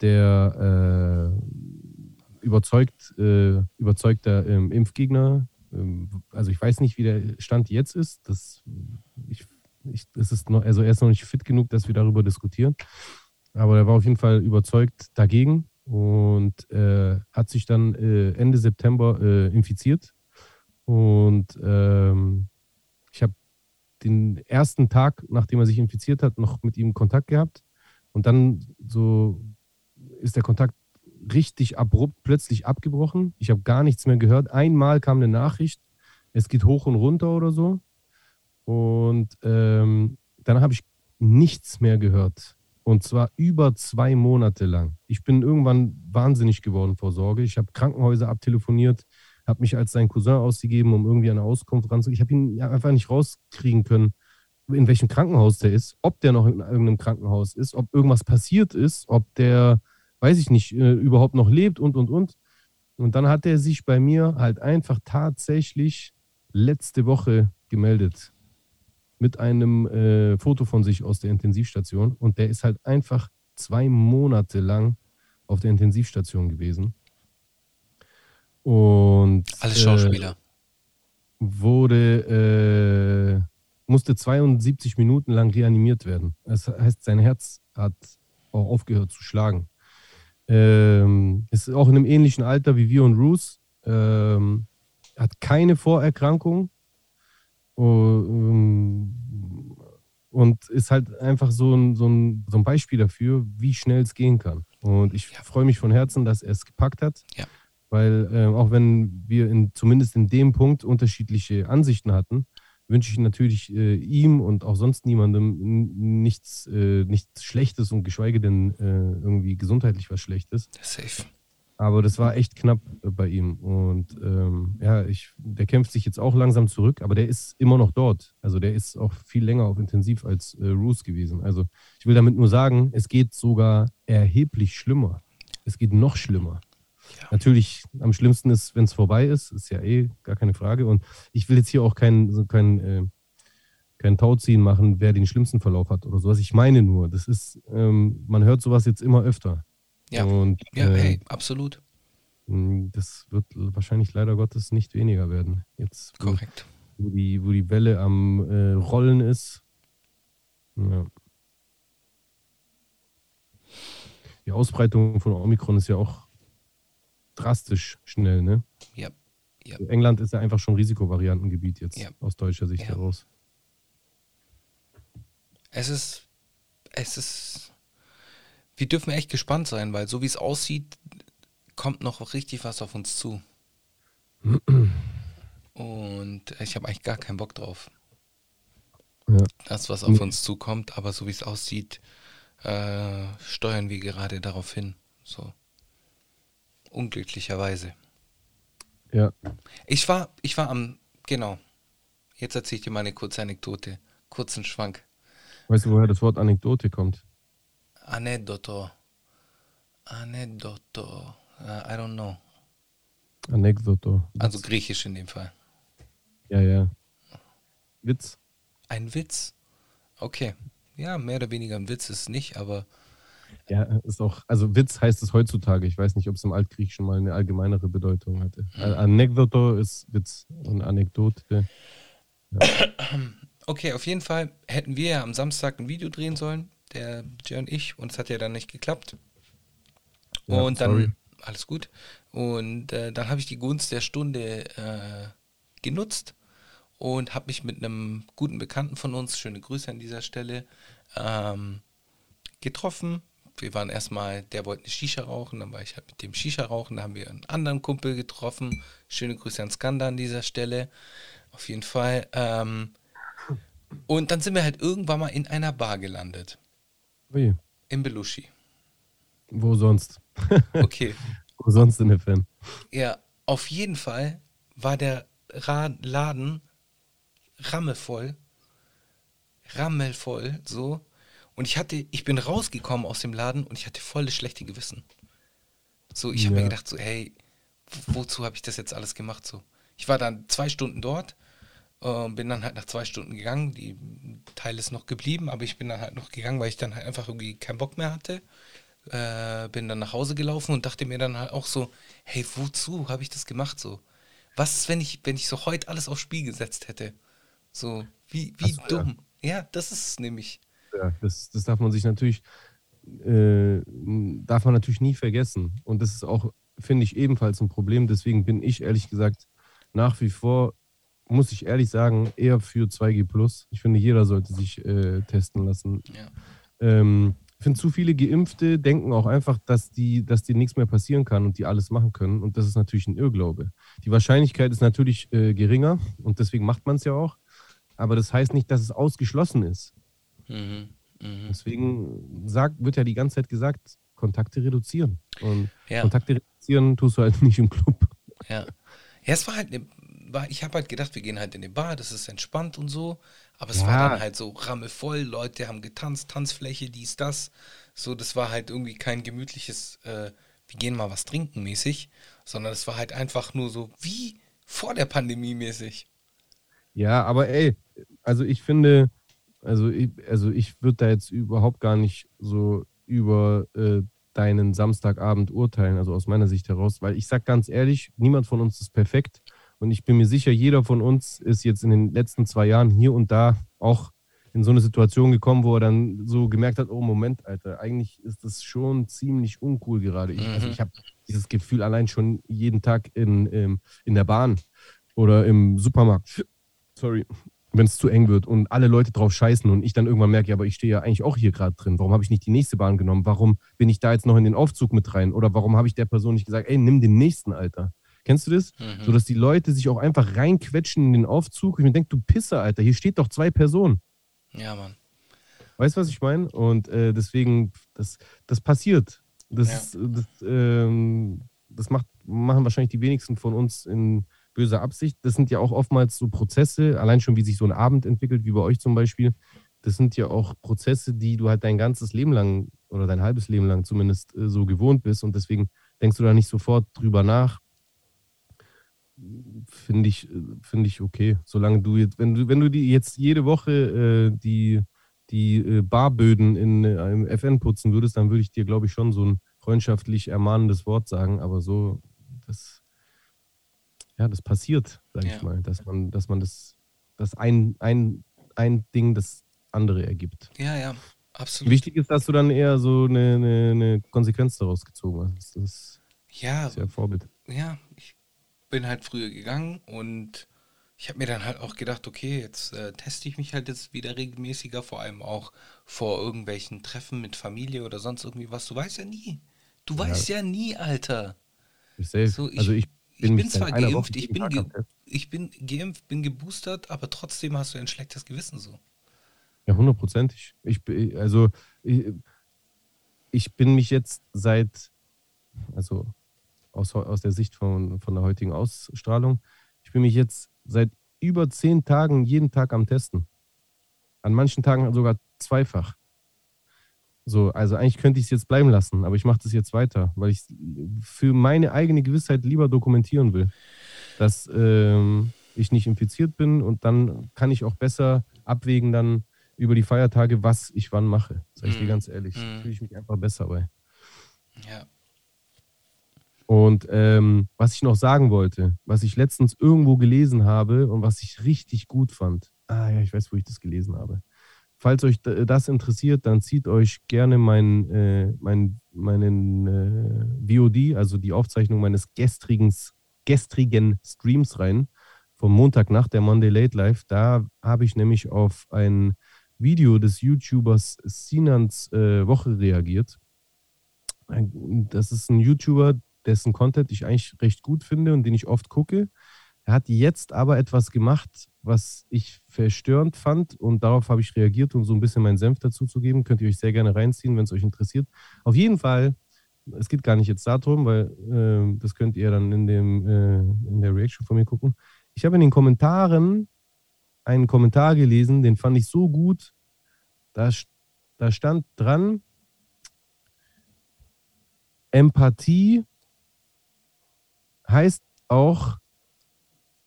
der äh, überzeugt, äh, überzeugter ähm, Impfgegner, ähm, also ich weiß nicht, wie der Stand jetzt ist. Das, ich, ich, das ist noch, also er ist noch nicht fit genug, dass wir darüber diskutieren. Aber er war auf jeden Fall überzeugt dagegen und äh, hat sich dann äh, Ende September äh, infiziert und ähm, ich habe den ersten Tag, nachdem er sich infiziert hat, noch mit ihm Kontakt gehabt. Und dann so ist der Kontakt richtig abrupt plötzlich abgebrochen. Ich habe gar nichts mehr gehört. Einmal kam eine Nachricht, es geht hoch und runter oder so. Und ähm, dann habe ich nichts mehr gehört. Und zwar über zwei Monate lang. Ich bin irgendwann wahnsinnig geworden vor Sorge. Ich habe Krankenhäuser abtelefoniert, habe mich als sein Cousin ausgegeben, um irgendwie eine Auskunft ranzugehen. Ich habe ihn einfach nicht rauskriegen können, in welchem Krankenhaus der ist, ob der noch in irgendeinem Krankenhaus ist, ob irgendwas passiert ist, ob der, weiß ich nicht, äh, überhaupt noch lebt und, und, und. Und dann hat er sich bei mir halt einfach tatsächlich letzte Woche gemeldet mit einem äh, Foto von sich aus der Intensivstation. Und der ist halt einfach zwei Monate lang auf der Intensivstation gewesen. Und alles Schauspieler. Äh, wurde, äh, musste 72 Minuten lang reanimiert werden. Das heißt, sein Herz hat auch aufgehört zu schlagen. Ähm, ist auch in einem ähnlichen Alter wie wir und Bruce. Ähm, hat keine Vorerkrankung. Ähm, und ist halt einfach so ein, so, ein, so ein Beispiel dafür, wie schnell es gehen kann. Und ich ja. freue mich von Herzen, dass er es gepackt hat. Ja. Weil äh, auch wenn wir in, zumindest in dem Punkt unterschiedliche Ansichten hatten, wünsche ich natürlich äh, ihm und auch sonst niemandem nichts, äh, nichts Schlechtes und geschweige denn äh, irgendwie gesundheitlich was Schlechtes. Safe. Aber das war echt knapp äh, bei ihm. Und ähm, ja, ich, der kämpft sich jetzt auch langsam zurück, aber der ist immer noch dort. Also der ist auch viel länger auf Intensiv als äh, Roos gewesen. Also ich will damit nur sagen, es geht sogar erheblich schlimmer. Es geht noch schlimmer. Ja. Natürlich, am schlimmsten ist, wenn es vorbei ist, ist ja eh gar keine Frage. Und ich will jetzt hier auch keinen kein, äh, kein Tauziehen machen, wer den schlimmsten Verlauf hat oder sowas. Ich meine nur, das ist, ähm, man hört sowas jetzt immer öfter. Ja, Und, ja äh, hey, absolut. Das wird wahrscheinlich leider Gottes nicht weniger werden. Jetzt, Korrekt. Wo, die, wo die Welle am äh, Rollen ist. Ja. Die Ausbreitung von Omikron ist ja auch drastisch schnell, ne? Ja. ja. Also England ist ja einfach schon Risikovariantengebiet jetzt ja. aus deutscher Sicht ja. heraus. Es ist, es ist, wir dürfen echt gespannt sein, weil so wie es aussieht, kommt noch richtig was auf uns zu. Und ich habe eigentlich gar keinen Bock drauf. Ja. Das, was auf uns zukommt, aber so wie es aussieht, äh, steuern wir gerade darauf hin. So. Unglücklicherweise. Ja. Ich war, ich war am, genau. Jetzt erzähle ich dir mal eine kurze Anekdote. Kurzen Schwank. Weißt du, woher das Wort Anekdote kommt? Anekdoto. Anekdoto. Uh, I don't know. Anekdoto. Also griechisch in dem Fall. Ja, ja. Witz. Ein Witz? Okay. Ja, mehr oder weniger ein Witz ist es nicht, aber ja, ist auch, also Witz heißt es heutzutage. Ich weiß nicht, ob es im Altgriechischen mal eine allgemeinere Bedeutung hatte. Mhm. Anekdoto ist Witz und Anekdote. Ja. Okay, auf jeden Fall hätten wir ja am Samstag ein Video drehen sollen, der Jay und ich, und es hat ja dann nicht geklappt. Ja, und dann, sorry. alles gut. Und äh, dann habe ich die Gunst der Stunde äh, genutzt und habe mich mit einem guten Bekannten von uns, schöne Grüße an dieser Stelle, ähm, getroffen, wir waren erstmal, der wollte eine Shisha rauchen, dann war ich halt mit dem Shisha rauchen, da haben wir einen anderen Kumpel getroffen. Schöne Grüße an Skanda an dieser Stelle. Auf jeden Fall. Ähm, und dann sind wir halt irgendwann mal in einer Bar gelandet. Wie? In Belushi. Wo sonst? Okay. Wo sonst in der Fan? Ja, auf jeden Fall war der Ra Laden rammelvoll. Rammelvoll, so. Und ich hatte, ich bin rausgekommen aus dem Laden und ich hatte volles schlechte Gewissen. So, ich habe ja. mir gedacht, so, hey, wozu habe ich das jetzt alles gemacht? So, ich war dann zwei Stunden dort, äh, bin dann halt nach zwei Stunden gegangen. Die Teil ist noch geblieben, aber ich bin dann halt noch gegangen, weil ich dann halt einfach irgendwie keinen Bock mehr hatte. Äh, bin dann nach Hause gelaufen und dachte mir dann halt auch so, hey, wozu habe ich das gemacht? So, was ist, wenn ich, wenn ich so heute alles aufs Spiel gesetzt hätte? So, wie, wie so, dumm. Ja. ja, das ist es nämlich. Das, das darf man sich natürlich, äh, darf man natürlich nie vergessen. Und das ist auch, finde ich, ebenfalls ein Problem. Deswegen bin ich ehrlich gesagt nach wie vor, muss ich ehrlich sagen, eher für 2G. Ich finde, jeder sollte sich äh, testen lassen. Ja. Ähm, ich finde, zu viele Geimpfte denken auch einfach, dass die, dass dir nichts mehr passieren kann und die alles machen können. Und das ist natürlich ein Irrglaube. Die Wahrscheinlichkeit ist natürlich äh, geringer und deswegen macht man es ja auch. Aber das heißt nicht, dass es ausgeschlossen ist. Mhm. Mhm. Deswegen sagt, wird ja die ganze Zeit gesagt, Kontakte reduzieren. Und ja. Kontakte reduzieren tust du halt nicht im Club. Ja. Ja, es war halt eine, war, ich habe halt gedacht, wir gehen halt in die Bar, das ist entspannt und so. Aber es ja. war dann halt so rammevoll, Leute haben getanzt, Tanzfläche, dies, das. So, das war halt irgendwie kein gemütliches, äh, wir gehen mal was trinken mäßig, sondern es war halt einfach nur so wie vor der Pandemie mäßig. Ja, aber ey, also ich finde, also ich, also ich würde da jetzt überhaupt gar nicht so über äh, deinen Samstagabend urteilen, also aus meiner Sicht heraus, weil ich sag ganz ehrlich, niemand von uns ist perfekt und ich bin mir sicher, jeder von uns ist jetzt in den letzten zwei Jahren hier und da auch in so eine Situation gekommen, wo er dann so gemerkt hat, oh Moment, Alter, eigentlich ist das schon ziemlich uncool gerade. Ich, also mhm. ich habe dieses Gefühl allein schon jeden Tag in, in, ähm, in der Bahn oder im Supermarkt. Sorry, wenn es zu eng wird und alle Leute drauf scheißen und ich dann irgendwann merke, ja, aber ich stehe ja eigentlich auch hier gerade drin. Warum habe ich nicht die nächste Bahn genommen? Warum bin ich da jetzt noch in den Aufzug mit rein? Oder warum habe ich der Person nicht gesagt, ey, nimm den nächsten, Alter? Kennst du das? Mhm. So dass die Leute sich auch einfach reinquetschen in den Aufzug. Ich mir denke, du Pisser, Alter, hier steht doch zwei Personen. Ja, Mann. Weißt du, was ich meine? Und äh, deswegen, das, das passiert. Das, ja. das, ähm, das macht, machen wahrscheinlich die wenigsten von uns in böser Absicht. Das sind ja auch oftmals so Prozesse, allein schon wie sich so ein Abend entwickelt, wie bei euch zum Beispiel. Das sind ja auch Prozesse, die du halt dein ganzes Leben lang oder dein halbes Leben lang zumindest äh, so gewohnt bist und deswegen denkst du da nicht sofort drüber nach. Finde ich, finde ich okay. Solange du jetzt, wenn du, wenn du die jetzt jede Woche äh, die, die äh, Barböden in äh, einem FN putzen würdest, dann würde ich dir, glaube ich, schon so ein freundschaftlich ermahnendes Wort sagen. Aber so, das ja, das passiert, sage ja. ich mal, dass man, dass man das, das ein, ein, ein Ding das andere ergibt. Ja, ja, absolut. Wichtig ist, dass du dann eher so eine, eine, eine Konsequenz daraus gezogen hast. Das ja, ist ja Vorbild. Ja, ich bin halt früher gegangen und ich habe mir dann halt auch gedacht, okay, jetzt äh, teste ich mich halt jetzt wieder regelmäßiger, vor allem auch vor irgendwelchen Treffen mit Familie oder sonst irgendwie was. Du weißt ja nie. Du ja. weißt ja nie, Alter. Ich so, ich, also ich ich bin zwar geimpft, ich bin, ge ich bin geimpft, bin geboostert, aber trotzdem hast du ein schlechtes Gewissen so. Ja, hundertprozentig. Ich, also, ich, ich bin mich jetzt seit, also aus, aus der Sicht von, von der heutigen Ausstrahlung, ich bin mich jetzt seit über zehn Tagen jeden Tag am Testen. An manchen Tagen sogar zweifach. So, also eigentlich könnte ich es jetzt bleiben lassen, aber ich mache das jetzt weiter, weil ich für meine eigene Gewissheit lieber dokumentieren will, dass ähm, ich nicht infiziert bin und dann kann ich auch besser abwägen dann über die Feiertage, was ich wann mache. Sag ich mm. dir mhm. ganz ehrlich, mm. fühle ich mich einfach besser bei. Ja. Und ähm, was ich noch sagen wollte, was ich letztens irgendwo gelesen habe und was ich richtig gut fand. Ah ja, ich weiß, wo ich das gelesen habe. Falls euch das interessiert, dann zieht euch gerne mein, äh, mein, meinen äh, VOD, also die Aufzeichnung meines gestrigen, gestrigen Streams rein, vom Montag nach der Monday Late Live. Da habe ich nämlich auf ein Video des YouTubers Sinans äh, Woche reagiert. Das ist ein YouTuber, dessen Content ich eigentlich recht gut finde und den ich oft gucke. Er hat jetzt aber etwas gemacht, was ich verstörend fand und darauf habe ich reagiert, um so ein bisschen meinen Senf dazu zu geben. Könnt ihr euch sehr gerne reinziehen, wenn es euch interessiert. Auf jeden Fall, es geht gar nicht jetzt darum, weil äh, das könnt ihr dann in, dem, äh, in der Reaction von mir gucken. Ich habe in den Kommentaren einen Kommentar gelesen, den fand ich so gut. Da, da stand dran, Empathie heißt auch,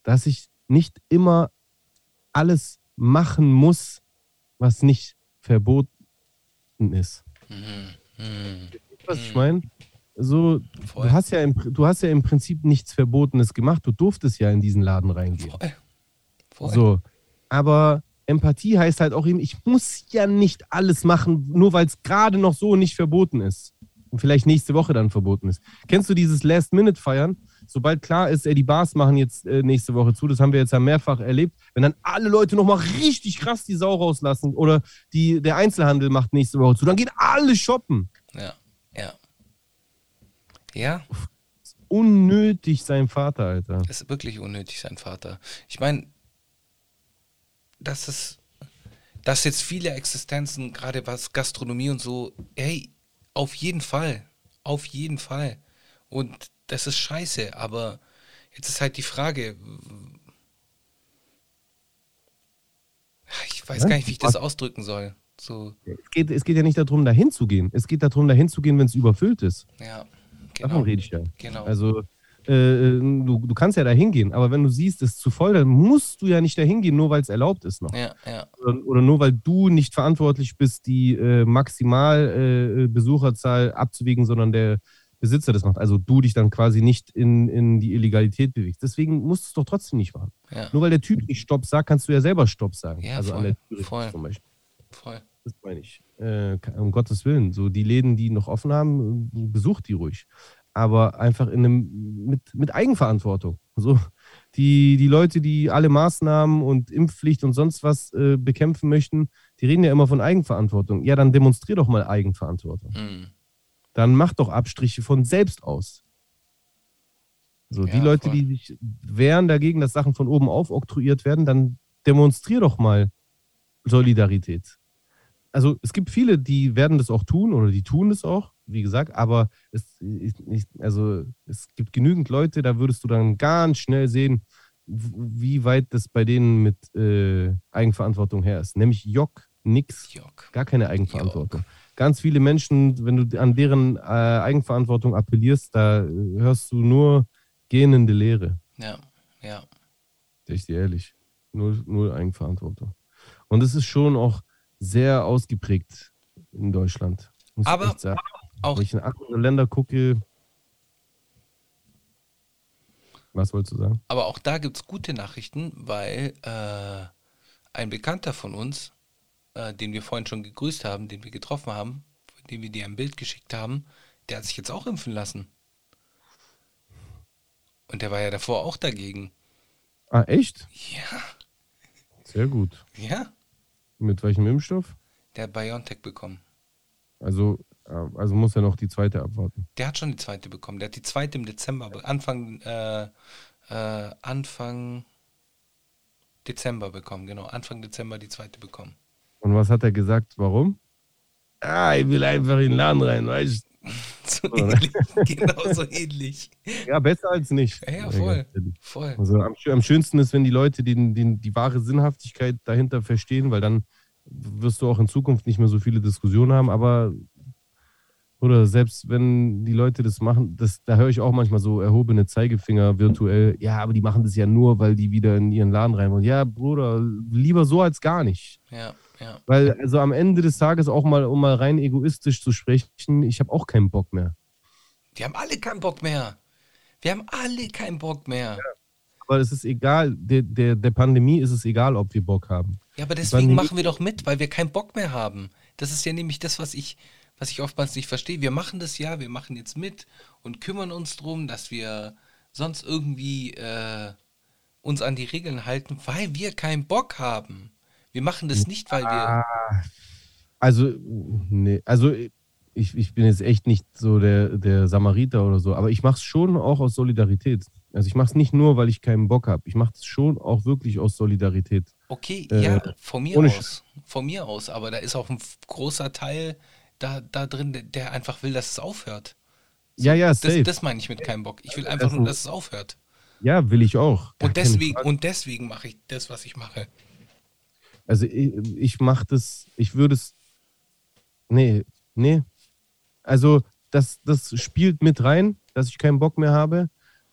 dass ich nicht immer alles machen muss, was nicht verboten ist. Mhm. Mhm. Was ich meine? So, du hast, ja im, du hast ja im Prinzip nichts Verbotenes gemacht. Du durftest ja in diesen Laden reingehen. Voll. Voll. So, aber Empathie heißt halt auch eben, ich muss ja nicht alles machen, nur weil es gerade noch so nicht verboten ist. Und vielleicht nächste Woche dann verboten ist. Kennst du dieses Last-Minute-Feiern? Sobald klar ist, ey, die Bars machen jetzt äh, nächste Woche zu, das haben wir jetzt ja mehrfach erlebt, wenn dann alle Leute nochmal richtig krass die Sau rauslassen oder die, der Einzelhandel macht nächste Woche zu, dann gehen alle shoppen. Ja, ja. Ja. unnötig sein Vater, Alter. Das ist wirklich unnötig sein Vater. Ich meine, das ist dass jetzt viele Existenzen, gerade was Gastronomie und so, hey, auf jeden Fall. Auf jeden Fall. Und das ist scheiße, aber jetzt ist halt die Frage, ich weiß ja? gar nicht, wie ich das ausdrücken soll. So. Es, geht, es geht ja nicht darum, dahin zu gehen. Es geht darum, dahin zu gehen, wenn es überfüllt ist. Ja, genau. Davon rede ich ja. Genau. Also äh, du, du kannst ja da hingehen, aber wenn du siehst, es ist zu voll, dann musst du ja nicht da hingehen, nur weil es erlaubt ist noch. Ja, ja. Oder, oder, nur weil du nicht verantwortlich bist, die äh, Maximalbesucherzahl äh, abzuwägen, sondern der Besitzer das macht. Also du dich dann quasi nicht in, in die Illegalität bewegst. Deswegen musst du es doch trotzdem nicht machen. Ja. Nur weil der Typ nicht Stopp sagt, kannst du ja selber Stopp sagen. Ja, also voll, an der Tür voll. zum Beispiel. Voll. Das meine ich. Äh, um Gottes Willen. So die Läden, die noch offen haben, besucht die ruhig aber einfach in einem, mit, mit Eigenverantwortung. So, die, die Leute, die alle Maßnahmen und Impfpflicht und sonst was äh, bekämpfen möchten, die reden ja immer von Eigenverantwortung. Ja, dann demonstrier doch mal Eigenverantwortung. Mhm. Dann mach doch Abstriche von selbst aus. So, Ja, die Leute, voll. die sich wehren dagegen, dass Sachen von oben auf oktroyiert werden, dann demonstrier doch mal Solidarität. Also es gibt viele, die werden das auch tun oder die tun das auch, wie gesagt, aber es, ich, ich, also, es gibt genügend Leute, da würdest du dann ganz schnell sehen, wie weit das bei denen mit äh, Eigenverantwortung her ist. Nämlich Jock, nix, Jock. gar keine Eigenverantwortung. Ganz viele Menschen, wenn du an deren äh, Eigenverantwortung appellierst, da äh, hörst du nur gähnende Leere. Ja, ja. Dir ehrlich. Null, null Eigenverantwortung. Und es ist schon auch sehr ausgeprägt in Deutschland. Aber echt. Auch Wenn ich in andere Länder gucke. Was wolltest du sagen? Aber auch da gibt es gute Nachrichten, weil äh, ein Bekannter von uns, äh, den wir vorhin schon gegrüßt haben, den wir getroffen haben, von dem wir dir ein Bild geschickt haben, der hat sich jetzt auch impfen lassen. Und der war ja davor auch dagegen. Ah, echt? Ja, Sehr gut. ja. Mit welchem Impfstoff? Der hat BioNTech bekommen. Also, äh, also muss er noch die zweite abwarten. Der hat schon die zweite bekommen. Der hat die zweite im Dezember, be- Anfang, äh, äh, Anfang Dezember bekommen, genau. Anfang Dezember die zweite bekommen. Und was hat er gesagt? Warum? Ah, ich will einfach in den Laden rein, weißt So Oder? ähnlich, genau so ähnlich. du? Ja, besser als nicht. Ja, ja, voll. Voll. Also am, am schönsten ist, wenn die Leute den, den, die wahre Sinnhaftigkeit dahinter verstehen, weil dann wirst du auch in Zukunft nicht mehr so viele Diskussionen haben. Aber oder selbst wenn die Leute das machen, das, da höre ich auch manchmal so erhobene Zeigefinger virtuell. Ja, aber die machen das ja nur, weil die wieder in ihren Laden rein wollen. Ja, Bruder, lieber so als gar nicht. Ja, ja. Weil also am Ende des Tages auch mal, um mal rein egoistisch zu sprechen, ich habe auch keinen Bock mehr. Die haben alle keinen Bock mehr. Wir haben alle keinen Bock mehr. Aber es ist egal, der, der, der Pandemie ist es egal, ob wir Bock haben. Ja, aber deswegen machen wir doch mit, weil wir keinen Bock mehr haben. Das ist ja nämlich das, was ich, was ich oftmals nicht verstehe. Wir machen das ja, wir machen jetzt mit und kümmern uns drum, dass wir sonst irgendwie äh, uns an die Regeln halten, weil wir keinen Bock haben. Wir machen das nicht, weil wir. Also, nee, also ich, ich bin jetzt echt nicht so der, der Samariter oder so, aber ich mache es schon auch aus Solidarität. Also ich mache es nicht nur, weil ich keinen Bock habe. Ich mache es schon auch wirklich aus Solidarität. Okay, Äh, ja, von mir aus. Von mir aus, aber da ist auch ein großer Teil da, da drin, der- einfach will, dass es aufhört. Ja, ja, Das, safe. das meine ich mit keinem Bock. Ich will einfach Das nur, dass es aufhört. ja, will ich auch. Und deswegen, und deswegen mache ich das, was ich mache. Also ich, ich mache das, ich würde es. Nee, nee. Also das, das spielt mit rein, dass ich keinen Bock mehr habe.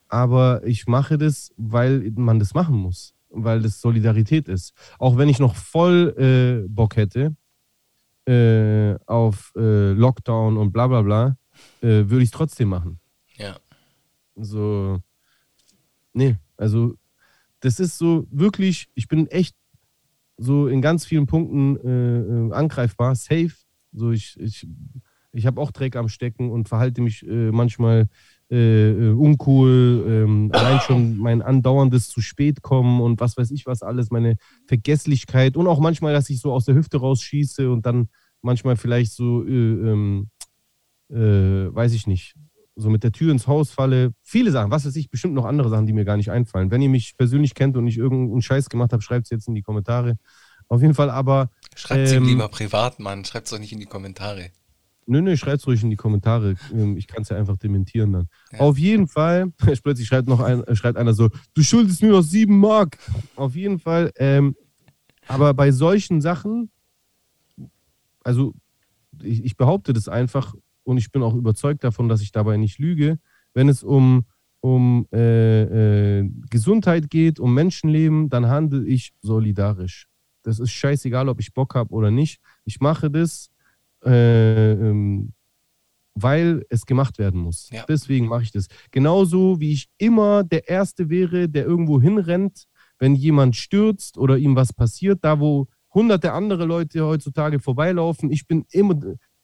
Aber ich mache das, weil man das machen muss. Weil das Solidarität ist. Auch wenn ich noch voll äh, Bock hätte äh, auf äh, Lockdown und bla bla bla, äh, würde ich es trotzdem machen. Ja. So, nee, also das ist so wirklich, ich bin echt so in ganz vielen Punkten äh, äh, angreifbar, safe. So, ich, ich, ich habe auch Dreck am Stecken und verhalte mich äh, manchmal äh, äh, uncool. Ähm, allein schon mein andauerndes zu spät kommen und was weiß ich was alles, meine Vergesslichkeit und auch manchmal, dass ich so aus der Hüfte rausschieße und dann manchmal vielleicht so, äh, ähm, äh, weiß ich nicht, so mit der Tür ins Haus falle. Viele Sachen, was weiß ich, bestimmt noch andere Sachen, die mir gar nicht einfallen. Wenn ihr mich persönlich kennt und ich irgendeinen Scheiß gemacht habe, schreibt es jetzt in die Kommentare. Auf jeden Fall aber Schreibt es ihm lieber privat, Mann. Schreibt es doch nicht in die Kommentare. Nö, nö, schreibt es ruhig in die Kommentare. Ähm, ich kann es ja einfach dementieren dann. Ja. Auf jeden Fall, plötzlich schreibt noch ein, schreibt einer so, du schuldest mir noch sieben Mark. Auf jeden Fall, ähm, aber bei solchen Sachen, also ich, ich behaupte das einfach und ich bin auch überzeugt davon, dass ich dabei nicht lüge, wenn es um, um äh, äh, Gesundheit geht, um Menschenleben, dann handle ich solidarisch. Das ist scheißegal, ob ich Bock habe oder nicht. Ich mache das, äh, ähm, weil es gemacht werden muss. Ja. Deswegen mache ich das. Genauso wie ich immer der Erste wäre, der irgendwo hinrennt, wenn jemand stürzt oder ihm was passiert, da wo hunderte andere Leute heutzutage vorbeilaufen. Ich bin immer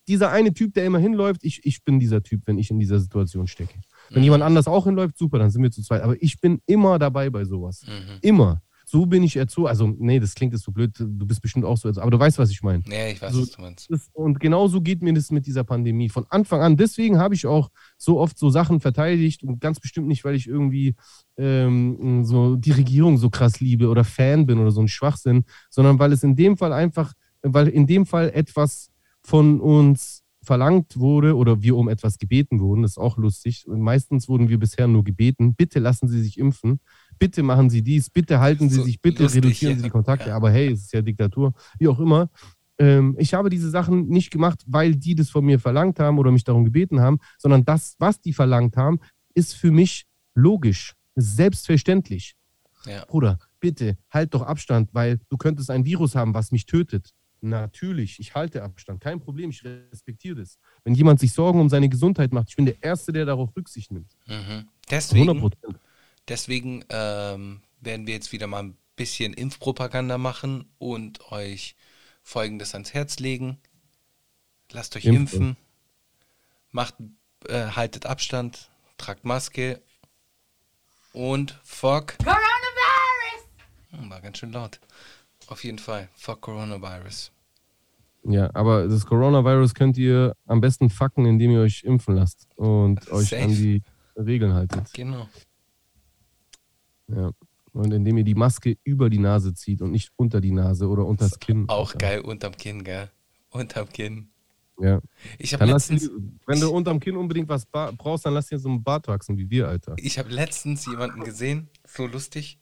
dieser eine Typ, der immer hinläuft. Ich, ich bin dieser Typ, wenn ich in dieser Situation stecke. Wenn mhm. jemand anders auch hinläuft, super, dann sind wir zu zweit. Aber ich bin immer dabei bei sowas. Mhm. Immer so bin ich erzogen. Also, nee, das klingt jetzt so blöd. Du bist bestimmt auch so. Aber du weißt, was ich meine. Nee, ich weiß, also, was du meinst. Das, und genau so geht mir das mit dieser Pandemie. Von Anfang an. Deswegen habe ich auch so oft so Sachen verteidigt und ganz bestimmt nicht, weil ich irgendwie ähm, so die Regierung so krass liebe oder Fan bin oder so ein Schwachsinn, sondern weil es in dem Fall einfach, weil in dem Fall etwas von uns verlangt wurde oder wir um etwas gebeten wurden, das ist auch lustig. Und meistens wurden wir bisher nur gebeten, bitte lassen Sie sich impfen bitte machen Sie dies, bitte halten Sie so sich, bitte lustig, reduzieren Sie die Kontakte. Ja. Aber hey, es ist ja Diktatur, wie auch immer. Ähm, ich habe diese Sachen nicht gemacht, weil die das von mir verlangt haben oder mich darum gebeten haben, sondern das, was die verlangt haben, ist für mich logisch, selbstverständlich. Ja. Bruder, bitte halt doch Abstand, weil du könntest ein Virus haben, was mich tötet. Natürlich, ich halte Abstand, kein Problem, ich respektiere das. Wenn jemand sich Sorgen um seine Gesundheit macht, ich bin der Erste, der darauf Rücksicht nimmt. Mhm. Deswegen, 100%. Deswegen ähm, werden wir jetzt wieder mal ein bisschen Impfpropaganda machen und euch Folgendes ans Herz legen. Lasst euch impfen, impfen macht, äh, haltet Abstand, tragt Maske und fuck. Coronavirus! War ganz schön laut. Auf jeden Fall, fuck Coronavirus. Ja, aber das Coronavirus könnt ihr am besten fucken, indem ihr euch impfen lasst und euch Safe. an die Regeln haltet. Genau. Ja. Und indem ihr die Maske über die Nase zieht und nicht unter die Nase oder unter das Kinn. Auch Alter. geil, unterm Kinn, gell? Unterm Kinn. Ja. Ich habe letztens, wenn du unterm Kinn unbedingt was brauchst, dann lass dir so einen Bart wachsen wie wir, Alter. Ich habe letztens jemanden gesehen, so lustig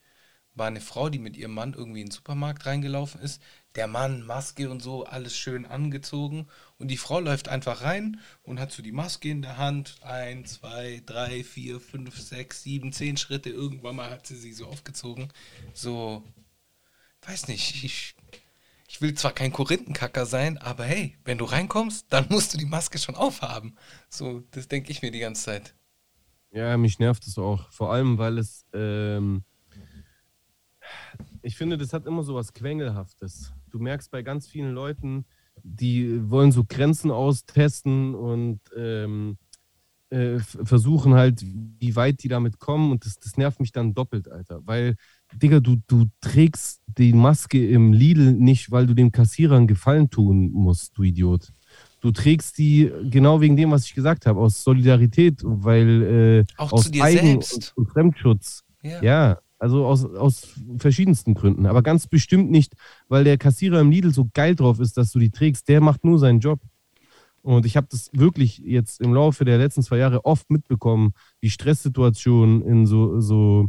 war eine Frau, die mit ihrem Mann irgendwie in den Supermarkt reingelaufen ist. Der Mann, Maske und so, alles schön angezogen. Und die Frau läuft einfach rein und hat so die Maske in der Hand. Ein, zwei, drei, vier, fünf, sechs, sieben, zehn Schritte. Irgendwann mal hat sie sie so aufgezogen. So, weiß nicht, ich, ich will zwar kein Korinthenkacker sein, aber hey, wenn du reinkommst, dann musst du die Maske schon aufhaben. So, das denke ich mir die ganze Zeit. Ja, mich nervt es auch. Vor allem, weil es. Ähm ich finde, das hat immer so was Quengelhaftes. Du merkst bei ganz vielen Leuten, die wollen so Grenzen austesten und ähm, äh, versuchen halt, wie weit die damit kommen. Und das, das nervt mich dann doppelt, Alter. Weil, Digga, du, du trägst die Maske im Lidl nicht, weil du dem Kassierer einen Gefallen tun musst, du Idiot. Du trägst die genau wegen dem, was ich gesagt habe, aus Solidarität, weil äh, Auch aus Eigen- und, und, Fremdschutz. Ja. ja. Also aus, aus verschiedensten Gründen. Aber ganz bestimmt nicht, weil der Kassierer im Lidl so geil drauf ist, dass du die trägst. Der macht nur seinen Job. Und ich habe das wirklich jetzt im Laufe der letzten zwei Jahre oft mitbekommen, die Stresssituationen in so, so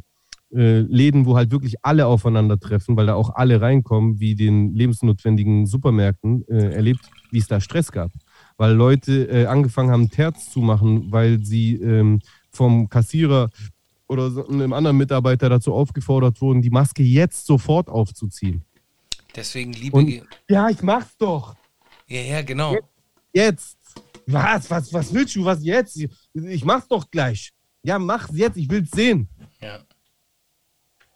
äh, Läden, wo halt wirklich alle aufeinandertreffen, weil da auch alle reinkommen, wie den lebensnotwendigen Supermärkten, äh, erlebt, wie es da Stress gab. Weil Leute äh, angefangen haben, Terz zu machen, weil sie ähm, vom Kassierer oder einem anderen Mitarbeiter dazu aufgefordert wurden, die Maske jetzt sofort aufzuziehen. Deswegen liebe ich. Ja, ich mach's doch. Ja, ja, genau. Jetzt. jetzt. Was, was, was willst du? Was jetzt? Ich mach's doch gleich. Ja, mach's jetzt, ich will's sehen. Ja.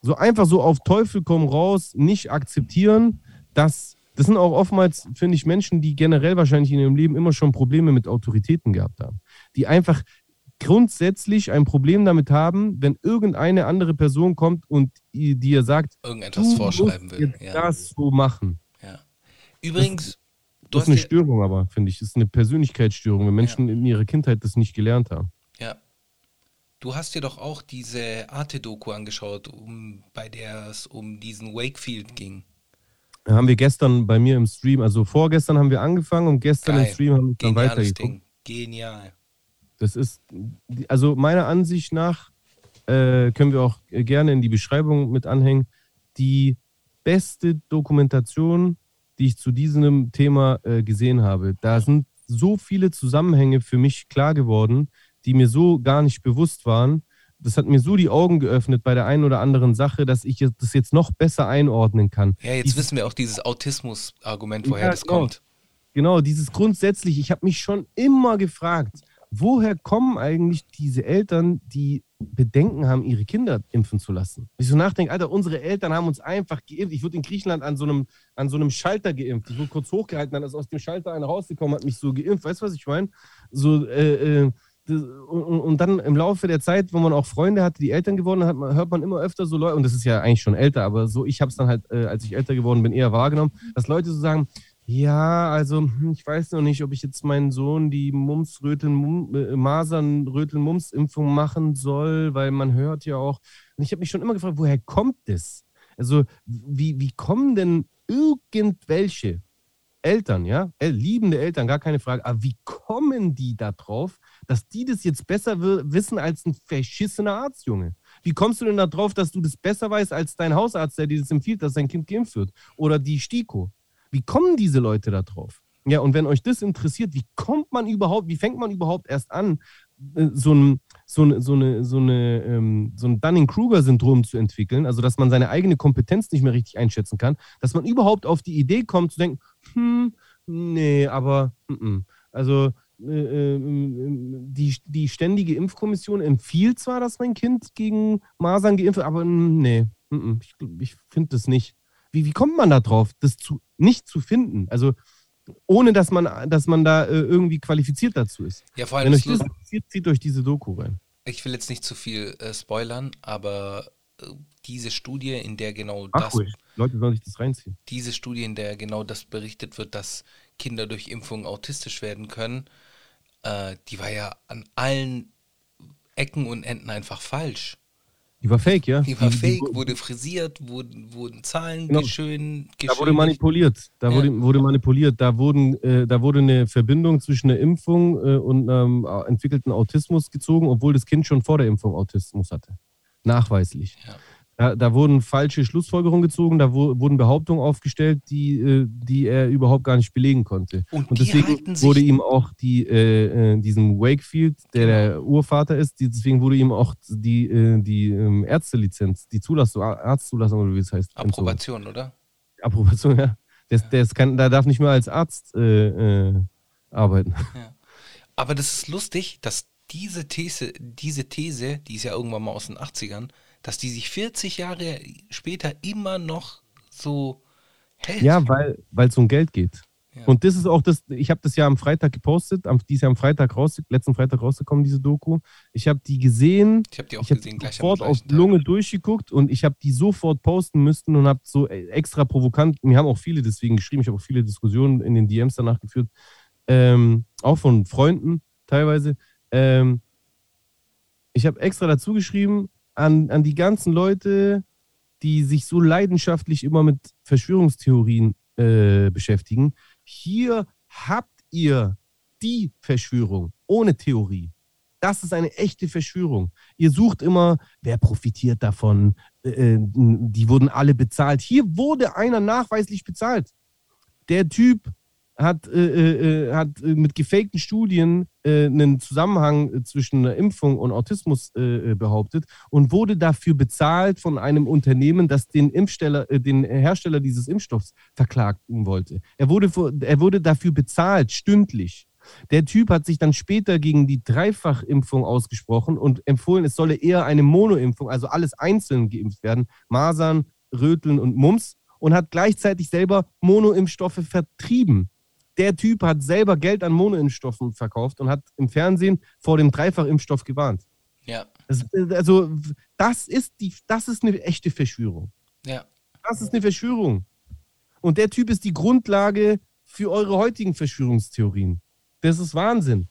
So einfach so auf Teufel komm raus, nicht akzeptieren, dass. Das sind auch oftmals, finde ich, Menschen, die generell wahrscheinlich in ihrem Leben immer schon Probleme mit Autoritäten gehabt haben. Die einfach grundsätzlich ein Problem damit haben, wenn irgendeine andere Person kommt und dir sagt, irgendetwas vorschreiben will. Ja. das so machen. Ja. Übrigens, das, das ist eine Störung, aber finde ich, das ist eine Persönlichkeitsstörung, wenn Menschen ja. in ihrer Kindheit das nicht gelernt haben. Ja. Du hast dir doch auch diese Arte-Doku angeschaut, um, bei der es um diesen Wakefield ging. haben wir gestern bei mir im Stream, also vorgestern haben wir angefangen und gestern Geil. im Stream haben wir dann weitergeguckt. Genial. Das ist, also meiner Ansicht nach, äh, können wir auch gerne in die Beschreibung mit anhängen, die beste Dokumentation, die ich zu diesem Thema äh, gesehen habe. Da sind so viele Zusammenhänge für mich klar geworden, die mir so gar nicht bewusst waren. Das hat mir so die Augen geöffnet bei der einen oder anderen Sache, dass ich das jetzt noch besser einordnen kann. Ja, jetzt dieses, wissen wir auch dieses Autismus-Argument, woher ja, das genau. kommt. Genau, dieses grundsätzlich, ich habe mich schon immer gefragt, woher kommen eigentlich diese Eltern, die Bedenken haben, ihre Kinder impfen zu lassen? Ich so nachdenke, Alter, unsere Eltern haben uns einfach geimpft. Ich wurde in Griechenland an so einem, an so einem Schalter geimpft. Ich wurde kurz hochgehalten, dann ist aus dem Schalter einer rausgekommen, hat mich so geimpft. Weißt du, was ich meine? So, äh, äh, und, und, dann im Laufe der Zeit, wo man auch Freunde hatte, die Eltern geworden hat, hört man immer öfter so Leute, und das ist ja eigentlich schon älter, aber so, ich habe es dann halt, äh, als ich älter geworden bin, eher wahrgenommen, dass Leute so sagen, ja, also hm, ich weiß noch nicht, ob ich jetzt meinen Sohn die Mumps, Röteln, Mum, äh, Masern, Röteln, Mumps Impfung machen soll, weil man hört ja auch. Und ich habe mich schon immer gefragt, woher kommt das? Also wie, wie kommen denn irgendwelche Eltern, ja, liebende Eltern, gar keine Frage, aber wie kommen die da drauf, dass die das jetzt besser wissen als ein verschissener Arztjunge? Wie kommst du denn da drauf, dass du das besser weißt als dein Hausarzt, der dir das empfiehlt, dass sein Kind geimpft wird? Oder die STIKO? Wie kommen diese Leute da drauf? Ja, und wenn euch das interessiert, wie kommt man überhaupt, wie fängt man überhaupt erst an, äh, so ein, so eine, so eine, so eine, ähm, so ein Dunning-Kruger-Syndrom zu entwickeln, also dass man seine eigene Kompetenz nicht mehr richtig einschätzen kann, dass man überhaupt auf die Idee kommt zu denken, hm, nee, aber, m -m. also äh, äh, die, die ständige Impfkommission empfiehlt zwar, dass mein Kind gegen Masern geimpft wird, aber nee, ich, ich finde das nicht. Wie, wie kommt man da drauf, das zu, nicht zu finden? Also ohne dass man, dass man da äh, irgendwie qualifiziert dazu ist. Ja, vor allem Wenn euch das interessiert, zieht euch diese Doku rein. Ich will jetzt nicht zu viel äh, spoilern, aber äh, diese Studie, in der genau Ach, das. Ruhig. Leute sollen sich das reinziehen. Diese Studie, in der genau das berichtet wird, dass Kinder durch Impfungen autistisch werden können, äh, die war ja an allen Ecken und Enden einfach falsch. Die war fake, ja? Die war die, fake, die, wurde frisiert, wurden, wurden Zahlen genau. geschön, Da wurde manipuliert. Da ja. wurde, wurde manipuliert. Da, wurden, äh, da wurde eine Verbindung zwischen der Impfung äh, und einem äh, entwickelten Autismus gezogen, obwohl das Kind schon vor der Impfung Autismus hatte. Nachweislich. Ja. Da, da, wurden falsche Schlussfolgerungen gezogen, da wo, wurden Behauptungen aufgestellt, die, äh, die er überhaupt gar nicht belegen konnte. Und, und deswegen wurde ihm auch die, äh, diesem Wakefield, der der. Urvater ist, die, deswegen wurde ihm auch die, äh, die ähm, Ärztelizenz, die Zulassung, Arztzulassung oder wie es heißt. Approbation, oder? Approbation, ja. Der, ja. Der kann, der darf nicht mehr als Arzt äh, äh, arbeiten. Ja. Aber das ist lustig, dass diese These, diese These, die ist ja irgendwann mal aus den 80ern, dass die sich 40 Jahre später immer noch so hält. Ja, weil es um Geld geht. Ja. Und das ist auch das, ich habe das ja am Freitag gepostet, am, die ist ja am Freitag raus, letzten Freitag rausgekommen, diese Doku. Ich habe die gesehen. Ich habe die auch ich gesehen, gleich sofort auf Lunge durchgeguckt und ich habe die sofort posten müssen und habe so extra provokant, mir haben auch viele deswegen geschrieben, ich habe auch viele Diskussionen in den DMs danach geführt, ähm, auch von Freunden teilweise. Ähm, ich habe extra dazu geschrieben, an, an die ganzen Leute, die sich so leidenschaftlich immer mit Verschwörungstheorien äh, beschäftigen. Hier habt ihr die Verschwörung ohne Theorie. Das ist eine echte Verschwörung. Ihr sucht immer, wer profitiert davon. Äh, äh die wurden alle bezahlt. Hier wurde einer nachweislich bezahlt. Der Typ hat, äh, äh, äh hat äh, mit gefakten Studien äh, einen Zusammenhang zwischen Impfung und Autismus äh, behauptet und wurde dafür bezahlt von einem Unternehmen, das den, Impfsteller, den Hersteller dieses Impfstoffs verklagen wollte. Er wurde, er wurde dafür bezahlt, stündlich. Der Typ hat sich dann später gegen die Dreifachimpfung ausgesprochen und empfohlen, es solle eher eine Monoimpfung, also alles einzeln geimpft werden. Masern, Röteln und Mumps und hat gleichzeitig selber Monoimpfstoffe vertrieben. Der Typ hat selber Geld an Monoimpfstoffen verkauft und hat im Fernsehen vor dem Dreifachimpfstoff gewarnt. Ja. Das, also, das ist, die, das ist eine echte Verschwörung. Ja. Das ist eine Verschwörung. Und der Typ ist die Grundlage für eure heutigen Verschwörungstheorien. Das ist Wahnsinn.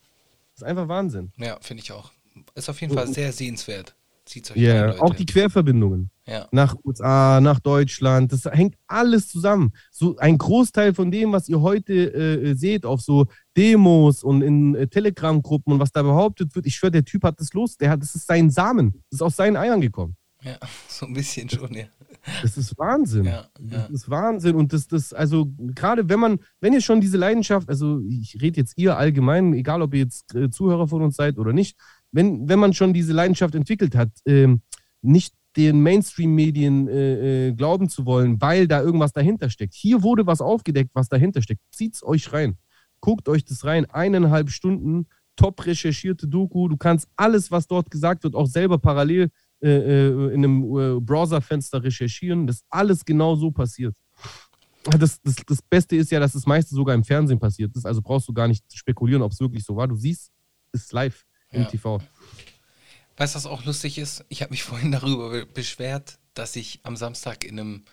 Das ist einfach Wahnsinn. Ja, finde ich auch. Ist auf jeden Fall sehr sehenswert. Zieht euch Ja, auch die Querverbindungen. Ja. nach USA, nach Deutschland. Das hängt alles zusammen. So ein Großteil von dem, was ihr heute äh, seht auf so Demos und in äh, Telegram-Gruppen und was da behauptet wird, ich schwöre, der Typ hat das los. Der hat, das ist sein Samen. Das ist aus seinen Eiern gekommen. Ja, so ein bisschen schon, ja. Das ist Wahnsinn. Ja, ja. Das ist Wahnsinn. Und das, das, also gerade wenn man, wenn ihr schon diese Leidenschaft, also ich rede jetzt ihr allgemein, egal ob ihr jetzt äh, Zuhörer von uns seid oder nicht, wenn, wenn man schon diese Leidenschaft entwickelt hat, ähm, nicht den Mainstream-Medien äh, äh, glauben zu wollen, weil da irgendwas dahinter steckt. Hier wurde was aufgedeckt, was dahinter steckt. Zieht's euch rein. Guckt euch das rein. Eineinhalb Stunden, top recherchierte Doku. Du kannst alles, was dort gesagt wird, auch selber parallel äh, äh, in einem äh, Browserfenster recherchieren. Das ist alles genau so passiert. Das, das, das Beste ist ja, dass das meiste sogar im Fernsehen passiert ist. Also brauchst du gar nicht spekulieren, ob es wirklich so war. Du siehst es live im Ja. TV. Weißt du, was auch lustig ist? Ich habe mich vorhin darüber be- beschwert, dass ich am Samstag in einem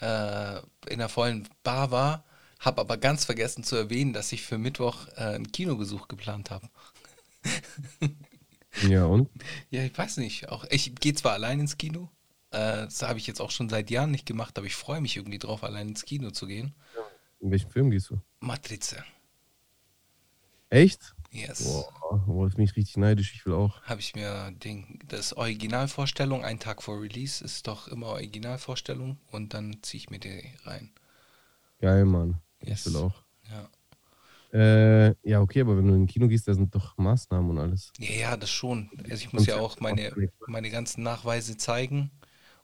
äh, in einer vollen Bar war, habe aber ganz vergessen zu erwähnen, dass ich für Mittwoch äh, einen Kinobesuch geplant habe. Ja, und? Ja, ich weiß nicht. Auch ich gehe zwar allein ins Kino, äh, das habe ich jetzt auch schon seit Jahren nicht gemacht, aber ich freue mich irgendwie drauf, allein ins Kino zu gehen. In welchen Film gehst du? Matrize. Echt? Yes. Boah, boah, das bin ich richtig neidisch. Ich will auch. Habe ich mir den, das Originalvorstellung, ein Tag vor Release, ist doch immer Originalvorstellung und dann ziehe ich mir die rein. Geil, Mann. Yes. Ich will auch. Ja. Äh, ja, okay, aber wenn du in ein Kino gehst, da sind doch Maßnahmen und alles. Ja, ja, das schon. Also ich muss ja auch meine, meine ganzen Nachweise zeigen.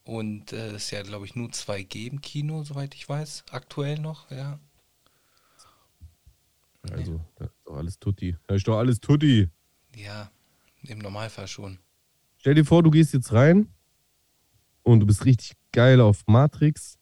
Und äh, es ist ja, glaube ich, nur 2G im Kino, soweit ich weiß. Aktuell noch, ja. Also, ist doch alles Tutti. Das ist doch alles Tutti. Ja, im Normalfall schon. Stell dir vor, du gehst jetzt rein und du bist richtig geil auf Matrix.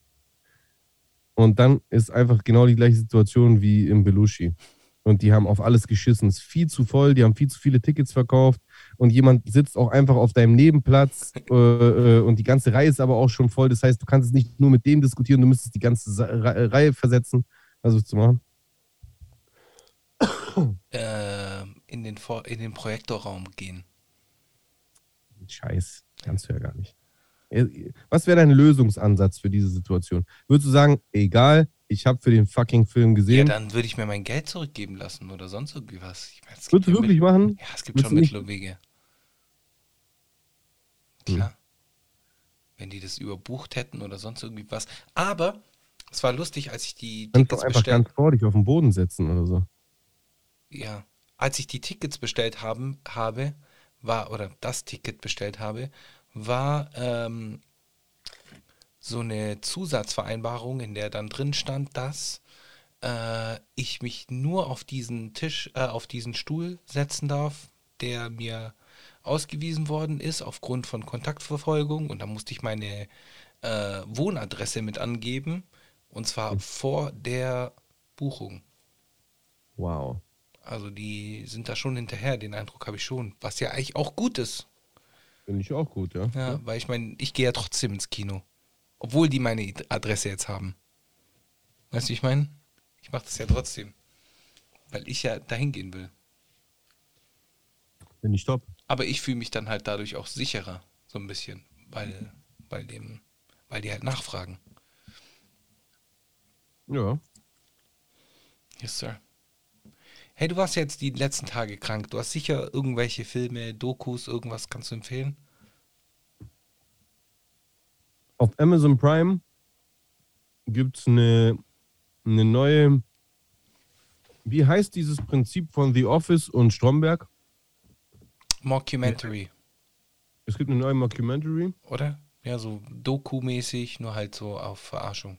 Und dann ist einfach genau die gleiche Situation wie im Belushi. Und die haben auf alles geschissen. Es ist viel zu voll, die haben viel zu viele Tickets verkauft. Und jemand sitzt auch einfach auf deinem Nebenplatz äh, äh, und die ganze Reihe ist aber auch schon voll. Das heißt, du kannst es nicht nur mit dem diskutieren, du müsstest die ganze Reihe versetzen. Also zu machen. Äh, in, den Vor in den Projektorraum gehen. Scheiß, kannst du ja gar nicht. Äh, Was wäre dein Lösungsansatz für diese Situation? Würdest du sagen, egal, ich habe für den fucking Film Ja, gesehen. dann würde ich mir mein Geld zurückgeben lassen oder sonst irgendwie was. Ich gibt Würdest du ja wirklich Mittel- machen? Ja, es gibt schon du Mittel und Wege. Hm. Klar. Wenn die das überbucht hätten oder sonst irgendwie was. Aber es war lustig, als ich die Kannst Tickets einfach ganz vor dich auf den Boden setzen oder so. Ja, als ich die Tickets bestellt haben, habe, war, oder das Ticket bestellt habe, war ähm, so eine Zusatzvereinbarung, in der dann drin stand, dass äh, ich mich nur auf diesen Tisch, äh, auf diesen Stuhl setzen darf, der mir ausgewiesen worden ist aufgrund von Kontaktverfolgung. Und da musste ich meine äh, Wohnadresse mit angeben, und zwar vor der Buchung. Wow. Also die sind da schon hinterher, den Eindruck habe ich schon. Was ja eigentlich auch gut ist. Finde ich auch gut, ja. Ja, weil ich meine, ich gehe ja trotzdem ins Kino. Obwohl die meine Adresse jetzt haben. Weißt du, wie ich meine? Ich mache das ja trotzdem. Weil ich ja dahin gehen will. Finde ich top. Aber ich fühle mich dann halt dadurch auch sicherer, so ein bisschen. Weil, weil, dem, weil die halt nachfragen. Ja. Yes, sir. Hey, du warst jetzt die letzten Tage krank. Du hast sicher irgendwelche Filme, Dokus, irgendwas kannst du empfehlen? Auf Amazon Prime gibt es eine, eine neue. Wie heißt dieses Prinzip von The Office und Stromberg? Mockumentary. Es gibt eine neue Mockumentary. Oder? Ja, so Doku-mäßig, nur halt so auf Verarschung.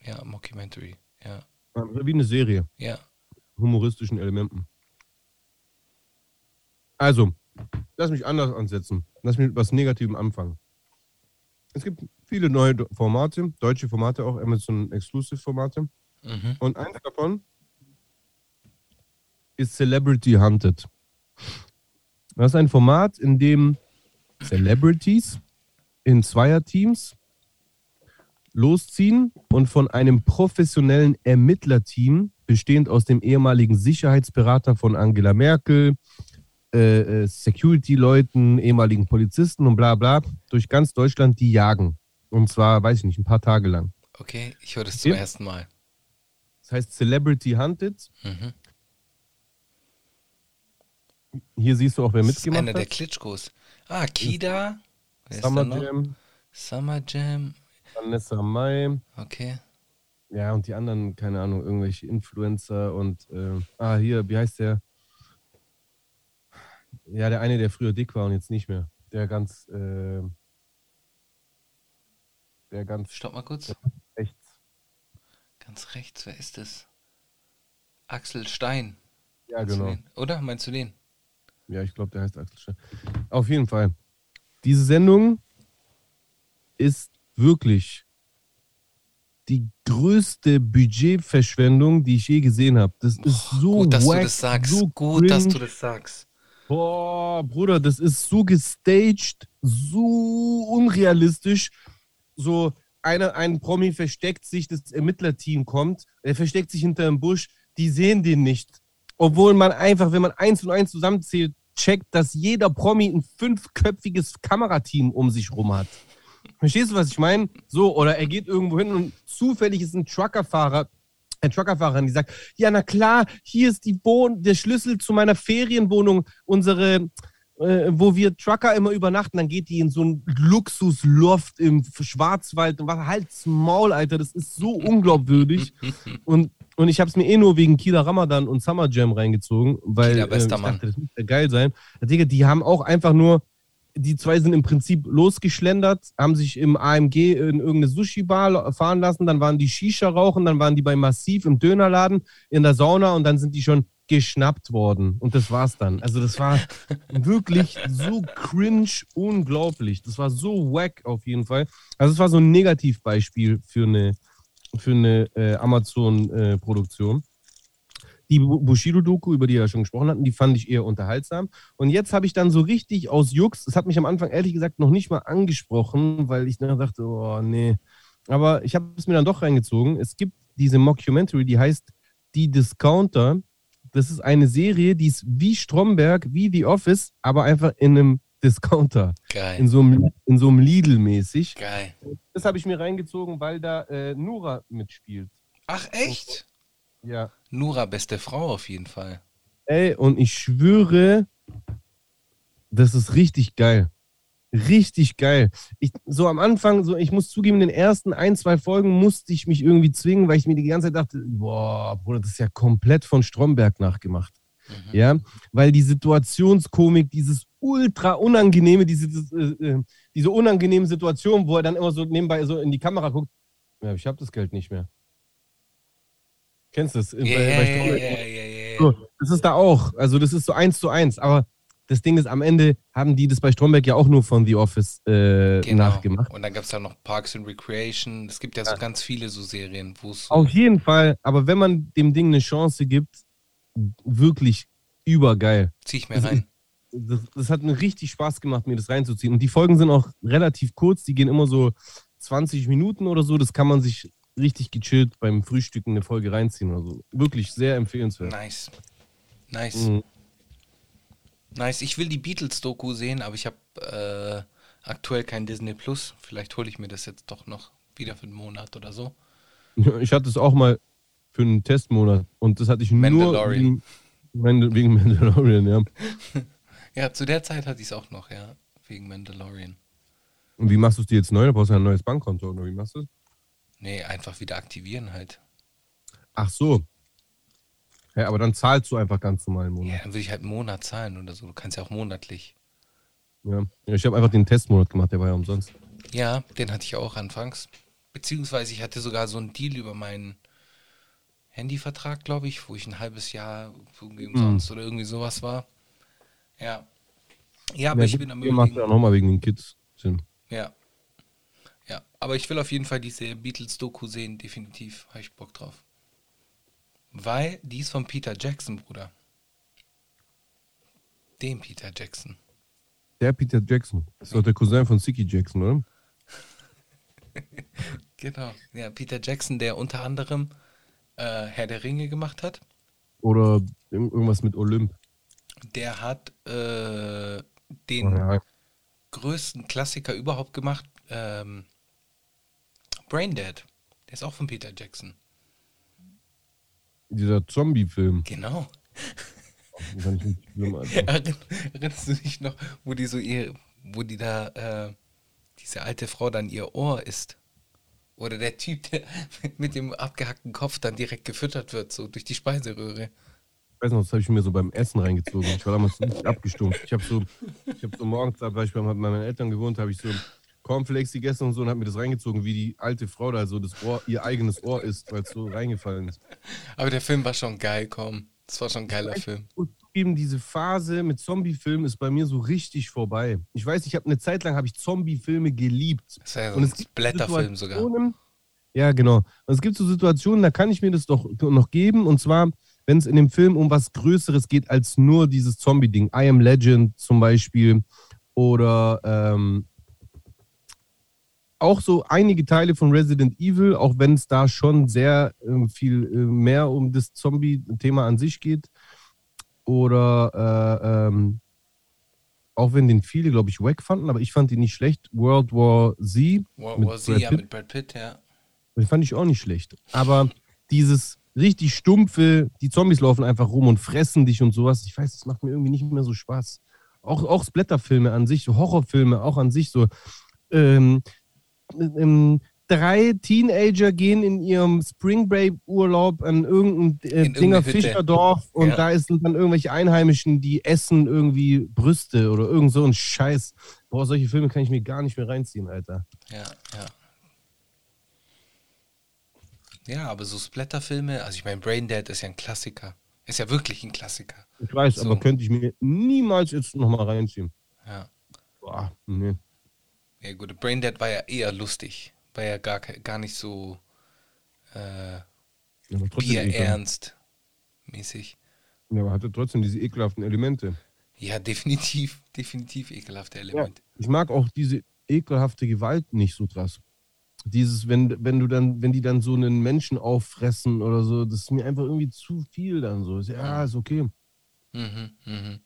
Ja, Mockumentary. Ja. Wie eine Serie. Ja. Humoristischen Elementen. Also, lass mich anders ansetzen. Lass mich mit was Negativem anfangen. Es gibt viele neue Formate, deutsche Formate auch, Amazon Exclusive Formate. Mhm. Und eins davon ist Celebrity Hunted. Das ist ein Format, in dem Celebrities in Zweierteams losziehen und von einem professionellen Ermittlerteam, bestehend aus dem ehemaligen Sicherheitsberater von Angela Merkel, äh, äh, Security-Leuten, ehemaligen Polizisten und bla bla, durch ganz Deutschland die jagen Und zwar, weiß ich nicht, ein paar Tage lang. Okay, ich höre das zum Ja. ersten Mal. Das heißt Celebrity Hunted. Mhm. Hier siehst du auch, wer Das mitgemacht einer der hat. Klitschkos. Ah, Kida. Wer ist Summer? Jam, Summer Jam. Vanessa Mai. Okay. Ja, und die anderen, keine Ahnung, irgendwelche Influencer und, äh, ah, hier, wie heißt der? Ja, der eine, der früher dick war und jetzt nicht mehr. Der ganz, äh, der ganz Stopp mal kurz. rechts. Ganz rechts, wer ist das? Axel Stein. Ja, Meinst genau. Oder? Meinst du den? Ja, ich glaube, der heißt Axel Stein. Auf jeden Fall. Diese Sendung ist wirklich die größte Budgetverschwendung, die ich je gesehen habe. Das ist so Gut, dass wack, du das sagst. so Gut, dass du cringe. das sagst. Boah, Bruder, das ist so gestaged, so unrealistisch. So, einer, ein Promi versteckt sich, das Ermittlerteam kommt, er versteckt sich hinter einem Busch, die sehen den nicht. Obwohl man einfach, wenn man eins und eins zusammenzählt, checkt, dass jeder Promi ein fünfköpfiges Kamerateam um sich rum hat. Verstehst du, was ich meine? So, oder er geht irgendwo hin und zufällig ist ein Truckerfahrer, ein Truckerfahrerin, die sagt, ja, na klar, hier ist die Wohn der Schlüssel zu meiner Ferienwohnung, unsere, äh, wo wir Trucker immer übernachten, dann geht die in so einen Luxusloft im Schwarzwald und was halt's Maul, Alter, das ist so unglaubwürdig. und, und ich habe es mir eh nur wegen Kieler Ramadan und Summer Jam reingezogen, weil äh, ich dachte, das muss ja geil sein. Digga, die haben auch einfach nur die zwei sind im Prinzip losgeschlendert, haben sich im AMG in irgendeine Sushi-Bar fahren lassen, dann waren die Shisha rauchen, dann waren die bei Massiv im Dönerladen in der Sauna und dann sind die schon geschnappt worden. Und das war's dann. Also das war wirklich so cringe, unglaublich. Das war so wack auf jeden Fall. Also es war so ein Negativbeispiel für eine, für eine äh, Amazon-Produktion. Die Bu- Bushido-Doku, über die wir ja schon gesprochen hatten, die fand ich eher unterhaltsam. Und jetzt habe ich dann so richtig aus Jux, das hat mich am Anfang ehrlich gesagt noch nicht mal angesprochen, weil ich dann dachte, oh nee. Aber ich habe es mir dann doch reingezogen. Es gibt diese Mockumentary, die heißt Die Discounter. Das ist eine Serie, die ist wie Stromberg, wie The Office, aber einfach in einem Discounter. Geil. In so einem, in so einem Lidl-mäßig. Geil. Das habe ich mir reingezogen, weil da äh, Nura mitspielt. Ach, echt? Ja. Nura, beste Frau auf jeden Fall. Ey, und ich schwöre, das ist richtig geil. Richtig geil. Ich, so am Anfang, so ich muss zugeben, in den ersten ein, zwei Folgen musste ich mich irgendwie zwingen, weil ich mir die ganze Zeit dachte, boah, Bruder, das ist ja komplett von Stromberg nachgemacht. Mhm. Ja, weil die Situationskomik, dieses ultra unangenehme, diese, äh, äh, diese unangenehme Situation, wo er dann immer so nebenbei so in die Kamera guckt, ja, ich habe das Geld nicht mehr. Kennst du das? Ja, Bei- ja, bei ja, Stromberg- ja, ja, ja. so, das ist da auch. Also das ist so eins zu eins. Aber das Ding ist, am Ende haben die das bei Stromberg ja auch nur von The Office äh, Genau. nachgemacht. Und dann gab es da noch Parks and Recreation. Es gibt ja so ganz viele so Serien, wo es Auf jeden Fall. Aber wenn man dem Ding eine Chance gibt, wirklich übergeil. zieh ich mir das rein. Das, das hat mir richtig Spaß gemacht, mir das reinzuziehen. Und die Folgen sind auch relativ kurz. Die gehen immer so 20 Minuten oder so. Das kann man sich richtig gechillt beim Frühstücken eine Folge reinziehen oder so. Wirklich sehr empfehlenswert. Nice. Nice. Mhm. Nice. Ich will die Beatles-Doku sehen, aber ich habe äh, aktuell kein Disney Plus. Vielleicht hole ich mir das jetzt doch noch wieder für einen Monat oder so. Ich hatte es auch mal für einen Testmonat und das hatte ich nur Mandalorian. wegen, wegen Mandalorian, ja. Ja, zu der Zeit hatte ich es auch noch, ja. Wegen Mandalorian. Und wie machst du es dir jetzt neu? Da brauchst du ja ein neues Bankkonto oder wie machst du es? Nee, einfach wieder aktivieren halt. Ach so. Ja, aber dann zahlst du einfach ganz normal im Ja, Monat. dann würde ich halt einen Monat zahlen oder so. Du kannst ja auch monatlich. Ja. ja ich habe einfach den Testmonat gemacht, der war ja umsonst. Ja, den hatte ich auch anfangs. Beziehungsweise ich hatte sogar so einen Deal über meinen Handyvertrag, glaube ich, wo ich ein halbes Jahr irgendwie umsonst oder irgendwie sowas war. Ja. Ja, aber ja, ich bin am ihr macht überlegen. ja nochmal wegen den Kids Sinn. Ja. Ja, aber ich will auf jeden Fall diese Beatles-Doku sehen, definitiv. Habe ich Bock drauf. Weil die ist von Peter Jackson, Bruder. Dem Peter Jackson. Der Peter Jackson. Das ist doch der Cousin von Sicky Jackson, oder? Genau. Ja, Peter Jackson, der unter anderem äh, Herr der Ringe gemacht hat. Oder irg- irgendwas mit Olymp. Der hat äh, den Ja, größten Klassiker überhaupt gemacht. Ähm, Braindead. Der ist auch von Peter Jackson. Dieser Zombie-Film. Genau. Erinner- Erinnerst du dich noch, wo die so ihr, wo die da, äh, diese alte Frau dann ihr Ohr isst? Oder der Typ, der mit dem abgehackten Kopf dann direkt gefüttert wird, so durch die Speiseröhre. Ich weiß noch, das habe ich mir so beim Essen reingezogen. Ich war damals nicht abgestumpft. Ich habe so, ich habe so morgens, war ich bei meinen Eltern gewohnt, habe ich so Cornflakes gegessen und so und habe mir das reingezogen, wie die alte Frau da so das Ohr, ihr eigenes Ohr isst, weil es so reingefallen ist. Aber der Film war schon geil, komm. Das war schon ein geiler Film. Und eben diese Phase mit Zombie-Filmen ist bei mir so richtig vorbei. Ich weiß, ich habe eine Zeit lang habe ich Zombie-Filme geliebt. Das war ja so Und ein es gibt Blätterfilm sogar. Ja, genau. Und es gibt so Situationen, da kann ich mir das doch noch geben. Und zwar, wenn es in dem Film um was Größeres geht als nur dieses Zombie-Ding. I Am Legend zum Beispiel. Oder ähm, auch so einige Teile von Resident Evil, auch wenn es da schon sehr äh, viel äh, mehr um das Zombie-Thema an sich geht. Oder äh, ähm, auch wenn den viele, glaube ich, wack fanden, aber ich fand ihn nicht schlecht. World War Z. War, mit war Brad ja Pitt. mit Brad Pitt, ja. Den fand ich auch nicht schlecht. Aber dieses richtig stumpfe, die Zombies laufen einfach rum und fressen dich und sowas, ich weiß, das macht mir irgendwie nicht mehr so Spaß. Auch, auch Splatterfilme an sich, so Horrorfilme auch an sich so. Ähm, ähm, drei Teenager gehen in ihrem Spring Break Urlaub an irgendein äh, In Dinger. Fischerdorf und Ja. da ist- sind dann irgendwelche Einheimischen, die essen irgendwie Brüste oder irgend so ein Scheiß. Boah, solche Filme kann ich mir gar nicht mehr reinziehen, Alter. Ja, ja. Ja, aber so Splatterfilme, also ich meine, Braindead ist ja ein Klassiker. Ist ja wirklich ein Klassiker. Ich weiß, So. aber könnte ich mir niemals jetzt nochmal reinziehen. Ja. Boah, nee. Ja gut, Braindead war ja eher lustig. War ja gar, gar nicht so äh, bierernst mäßig. Ja, aber hatte trotzdem diese ekelhaften Elemente. Ja, definitiv, definitiv ekelhafte Element. Ich mag auch diese ekelhafte Gewalt nicht so krass. Dieses, wenn, wenn du dann, wenn die dann so einen Menschen auffressen oder so, das ist mir einfach irgendwie zu viel dann so. Ja, ist okay. Mhm, mhm.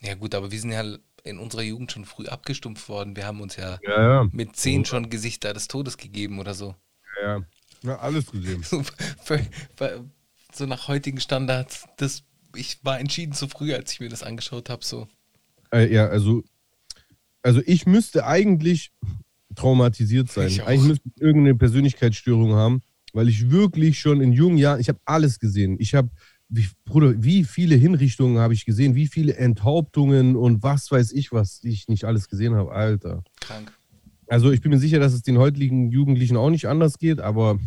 Ja gut, aber wir sind ja in unserer Jugend schon früh abgestumpft worden. Wir haben uns ja Ja, ja. mit zehn schon Gesichter des Todes gegeben oder so. Ja, ja. alles gesehen. So, so nach heutigen Standards, das, ich war entschieden zu früh, als ich mir das angeschaut habe. So. Äh, ja, also, also ich müsste eigentlich traumatisiert sein. Eigentlich müsste ich irgendeine Persönlichkeitsstörung haben, weil ich wirklich schon in jungen Jahren, ich habe alles gesehen. Ich habe, wie, Bruder, wie viele Hinrichtungen habe ich gesehen, wie viele Enthauptungen und was weiß ich, was ich nicht alles gesehen habe, Alter. Krank. Also ich bin mir sicher, dass es den heutigen Jugendlichen auch nicht anders geht, aber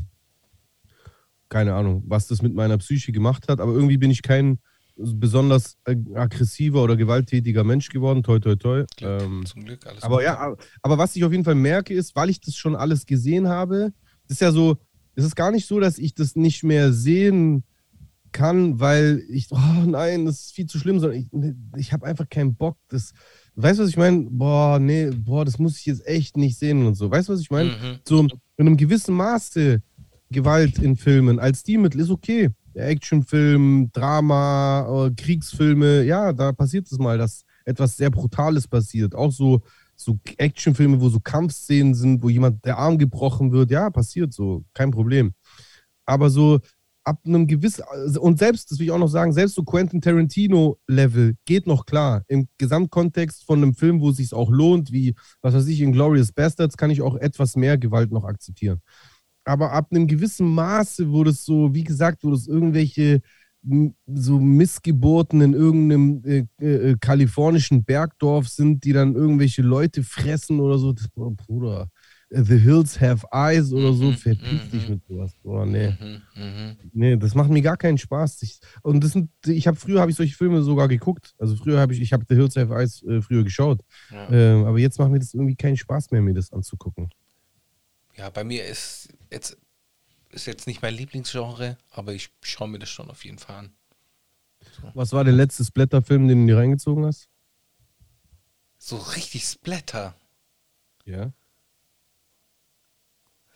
keine Ahnung, was das mit meiner Psyche gemacht hat. Aber irgendwie bin ich kein besonders aggressiver oder gewalttätiger Mensch geworden. Toi, toi, toi. Glück, Ähm, zum Glück, alles aber gut. ja, aber- aber was ich auf jeden Fall merke, ist, weil ich das schon alles gesehen habe, ist ja so, es ist gar nicht so, dass ich das nicht mehr sehen kann, weil ich, oh nein, das ist viel zu schlimm, sondern ich, ich habe einfach keinen Bock. Das, weißt du, was ich meine? Boah, nee, boah, das muss ich jetzt echt nicht sehen und so. Weißt du, was ich meine? Mhm. So in einem gewissen Maße Gewalt in Filmen als Stilmittel ist okay. Actionfilm, Drama, äh, Kriegsfilme, ja, da passiert es mal, dass etwas sehr Brutales passiert. Auch so, so Actionfilme, wo so Kampfszenen sind, wo jemand der Arm gebrochen wird, ja, passiert so, kein Problem. Aber so ab einem gewissen, und selbst, das will ich auch noch sagen, selbst so Quentin Tarantino-Level geht noch klar. Im Gesamtkontext von einem Film, wo es sich auch lohnt, wie, was weiß ich, in Glorious Bastards, kann ich auch etwas mehr Gewalt noch akzeptieren. Aber ab einem gewissen Maße, wo das so, wie gesagt, wo das irgendwelche so Missgeburten in irgendeinem äh, äh, kalifornischen Bergdorf sind, die dann irgendwelche Leute fressen oder so, das, oh, Bruder, äh, The Hills Have Eyes oder so, Mhm, verpiss mhm. dich mit sowas. Boah, nee. Mhm, mhm. Nee, das macht mir gar keinen Spaß. Ich, und das sind, ich habe früher habe ich solche Filme sogar geguckt. Also früher habe ich, ich habe The Hills Have Eyes äh, früher geschaut. Ja. Ähm, aber jetzt macht mir das irgendwie keinen Spaß mehr, mir das anzugucken. ja, bei mir ist jetzt, ist jetzt nicht mein Lieblingsgenre, aber ich schaue mir das schon auf jeden Fall an. Was war der letzte Splatter-Film, den du dir reingezogen hast? So richtig Splatter. Ja.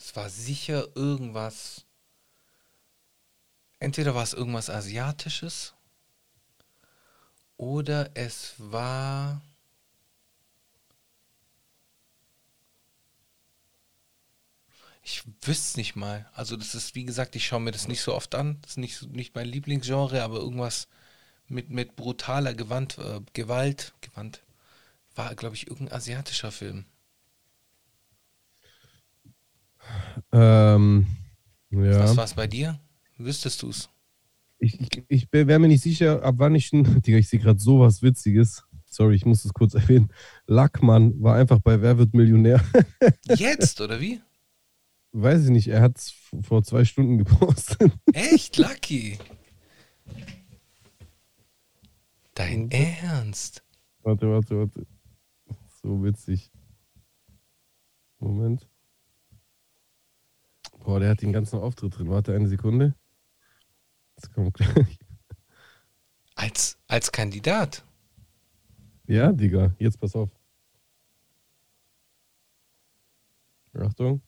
Es war sicher irgendwas. Entweder war es irgendwas Asiatisches oder es war. Ich wüsste es nicht mal. Also das ist, wie gesagt, ich schaue mir das nicht so oft an. Das ist nicht, nicht mein Lieblingsgenre, aber irgendwas mit, mit brutaler Gewand, äh, Gewalt, Gewand, war, glaube ich, irgendein asiatischer Film. Ähm, ja. Was war es bei dir? Wüsstest du es? Ich, ich, ich wäre mir nicht sicher, ab wann ich ein. Digga, ich sehe gerade sowas Witziges. Sorry, ich muss es kurz erwähnen. Lackmann war einfach bei Wer wird Millionär? Jetzt, oder wie? Weiß ich nicht, er hat es vor zwei Stunden gepostet. Echt? Lucky. Dein Ernst? Warte, warte, warte. So witzig. Moment. Boah, der hat den ganzen Auftritt drin. Warte eine Sekunde. Das kommt gleich. Als, als Kandidat? Ja, Digga. Jetzt pass auf. Achtung.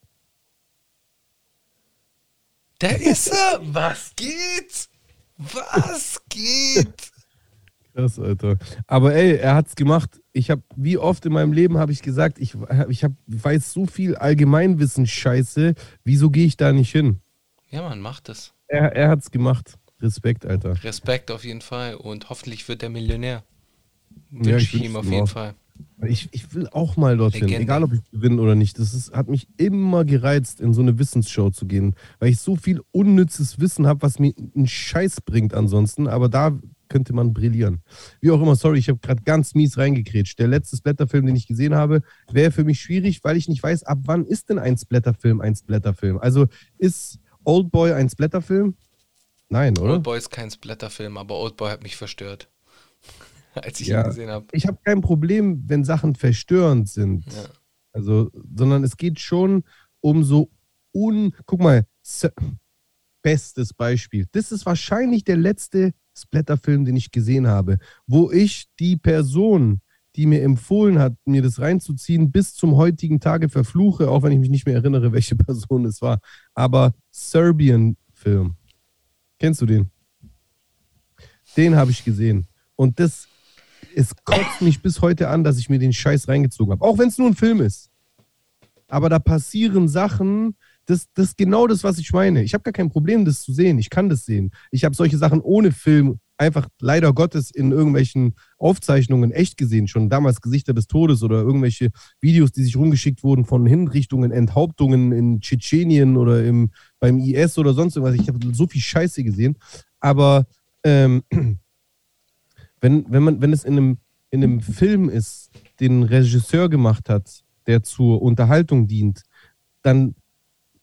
Da ist er! Was geht? Was geht? Krass, Alter. Aber ey, er hat's gemacht. Ich habe, wie oft in meinem Leben habe ich gesagt, ich, ich hab, weiß so viel Allgemeinwissen-Scheiße. Wieso gehe ich da nicht hin? Ja, man macht es. Er, er hat's gemacht. Respekt, Alter. Respekt auf jeden Fall. Und hoffentlich wird er Millionär. Wünsche ja, ich, ich ihm auf jeden auch. Fall. Ich, ich will auch mal dorthin, Legende. egal ob ich gewinne oder nicht. Das ist, hat mich immer gereizt, in so eine Wissensshow zu gehen, weil ich so viel unnützes Wissen habe, was mir einen Scheiß bringt ansonsten. Aber da könnte man brillieren. Wie auch immer, sorry, ich habe gerade ganz mies reingekrätscht. Der letzte Splatterfilm, den ich gesehen habe, wäre für mich schwierig, weil ich nicht weiß, ab wann ist denn ein Splatterfilm ein Splatterfilm? Also ist Oldboy ein Splatterfilm? Nein, oder? Oldboy ist kein Splatterfilm, aber Oldboy hat mich verstört, als ich ja, ihn gesehen habe. Ich habe kein Problem, wenn Sachen verstörend sind. Ja. Also, sondern es geht schon um so un. Guck mal, bestes Beispiel. Das ist wahrscheinlich der letzte Splatterfilm, den ich gesehen habe, wo ich die Person, die mir empfohlen hat, mir das reinzuziehen, bis zum heutigen Tage verfluche, auch wenn ich mich nicht mehr erinnere, welche Person es war. Aber Serbian-Film. Kennst du den? Den habe ich gesehen. Und das, es kotzt mich bis heute an, dass ich mir den Scheiß reingezogen habe. Auch wenn es nur ein Film ist. Aber da passieren Sachen, das, das ist genau das, was ich meine. Ich habe gar kein Problem, das zu sehen. Ich kann das sehen. Ich habe solche Sachen ohne Film einfach leider Gottes in irgendwelchen Aufzeichnungen echt gesehen, schon damals Gesichter des Todes oder irgendwelche Videos, die sich rumgeschickt wurden von Hinrichtungen, Enthauptungen in Tschetschenien oder im, beim IS oder sonst irgendwas. Ich habe so viel Scheiße gesehen. Aber ähm, wenn, wenn, man, wenn es in einem, in einem Film ist, den ein Regisseur gemacht hat, der zur Unterhaltung dient, dann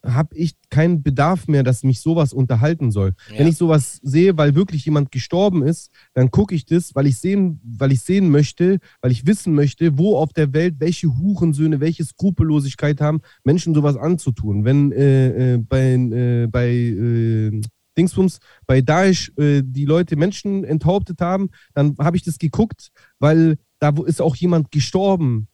habe ich keinen Bedarf mehr, dass mich sowas unterhalten soll. Ja. Wenn ich sowas sehe, weil wirklich jemand gestorben ist, dann gucke ich das, weil ich sehen, weil ich sehen möchte, weil ich wissen möchte, wo auf der Welt welche Hurensöhne, welche Skrupellosigkeit haben, Menschen sowas anzutun. Wenn äh, äh, bei, äh, bei äh, Dingsbums bei Daesh äh, die Leute Menschen enthauptet haben, dann habe ich das geguckt, weil da ist auch jemand gestorben,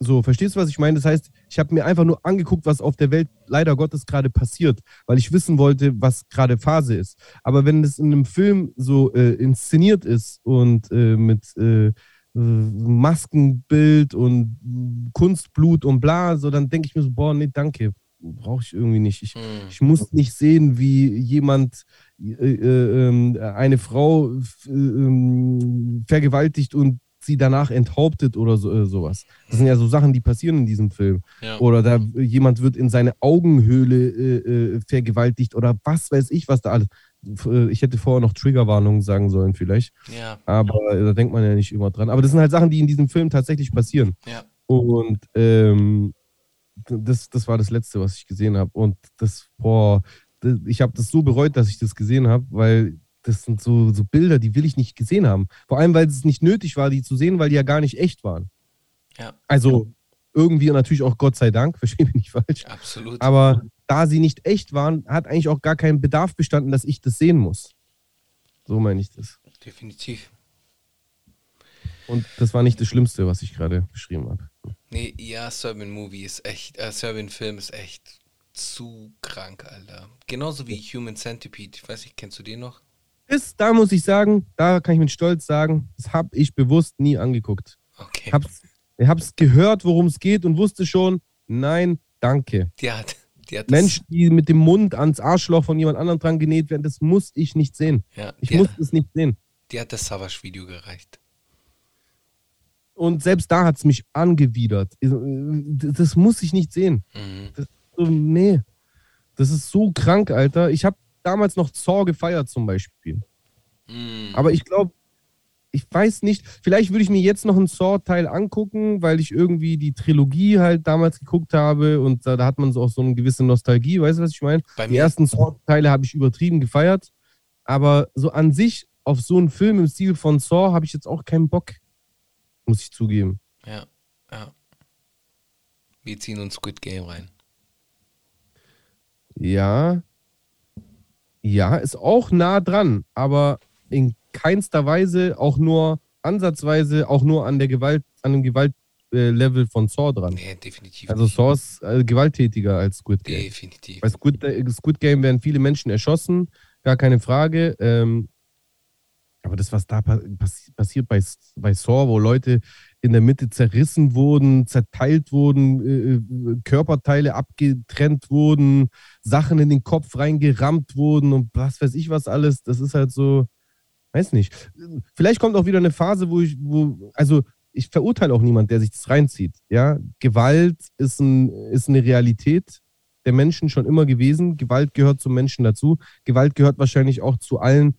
so, verstehst du, was ich meine? Das heißt, ich habe mir einfach nur angeguckt, was auf der Welt leider Gottes gerade passiert, weil ich wissen wollte, was gerade Phase ist. Aber wenn es in einem Film so äh, inszeniert ist und äh, mit äh, Maskenbild und Kunstblut und bla, so dann denke ich mir so, boah, nee, danke, brauche ich irgendwie nicht. Ich, hm. ich muss nicht sehen, wie jemand äh, äh, ähm, eine Frau äh, ähm, vergewaltigt und sie danach enthauptet oder so, äh, sowas. Das sind ja so Sachen, die passieren in diesem Film. Ja. Oder da jemand wird in seine Augenhöhle äh, äh, vergewaltigt oder was weiß ich, was da alles. Äh, ich hätte vorher noch Triggerwarnungen sagen sollen, vielleicht. Ja. Aber da denkt man ja nicht immer dran. Aber das sind halt Sachen, die in diesem Film tatsächlich passieren. Ja. Und ähm, das, das war das Letzte, was ich gesehen habe. Und das, boah, ich habe das so bereut, dass ich das gesehen habe, weil das sind so, so Bilder, die will ich nicht gesehen haben. Vor allem, weil es nicht nötig war, die zu sehen, weil die ja gar nicht echt waren. Ja. Also irgendwie natürlich auch Gott sei Dank, verstehe mich nicht falsch. Absolut. Aber da sie nicht echt waren, hat eigentlich auch gar kein Bedarf bestanden, dass ich das sehen muss. So meine ich das. Definitiv. Und das war nicht das Schlimmste, was ich gerade beschrieben habe. Nee, ja, Serbian Movie ist echt, äh, Serbian Film ist echt zu krank, Alter. Genauso wie Human Centipede. Ich weiß nicht, kennst du den noch? Ist, da muss ich sagen, da kann ich mit Stolz sagen, das habe ich bewusst nie angeguckt. Okay. Hab's, ich habe es gehört, worum es geht und wusste schon, nein, danke. Die hat das- Menschen, die mit dem Mund ans Arschloch von jemand anderem dran genäht werden, das muss ich nicht sehen. Ja, Ich die, muss es nicht sehen. die hat das Savage-Video gereicht. Und selbst da hat es mich angewidert. Das muss ich nicht sehen. Mhm. So, nee. Das ist so krank, Alter. Ich habe damals noch Saw gefeiert zum Beispiel. Mhm. Aber ich glaube, ich weiß nicht, vielleicht würde ich mir jetzt noch einen Saw-Teil angucken, weil ich irgendwie die Trilogie halt damals geguckt habe und da, da hat man so auch so eine gewisse Nostalgie, weißt du, was ich meine? Die ersten Saw-Teile habe ich übertrieben gefeiert, aber so an sich auf so einen Film im Stil von Saw habe ich jetzt auch keinen Bock, muss ich zugeben. ja, ja. Wir ziehen uns Squid Game rein. Ja, ja, ist auch nah dran, aber in keinster Weise auch nur ansatzweise auch nur an der Gewalt, an dem Gewaltlevel von Saw dran. Nee, definitiv Also. Saw ist äh, gewalttätiger als Squid Game. Definitiv. Bei Squid, äh, Squid Game werden viele Menschen erschossen, gar keine Frage. Ähm, aber das, was da pa passi passiert bei, bei Saw, wo Leute in der Mitte zerrissen wurden, zerteilt wurden, äh, äh, Körperteile abgetrennt wurden, Sachen in den Kopf reingerammt wurden und was weiß ich was alles, das ist halt so, weiß nicht. Vielleicht kommt auch wieder eine Phase, wo ich, wo, also ich verurteile auch niemand, der sich das reinzieht. Ja, Gewalt ist, ein, ist eine Realität der Menschen schon immer gewesen. Gewalt gehört zum Menschen dazu. Gewalt gehört wahrscheinlich auch zu allen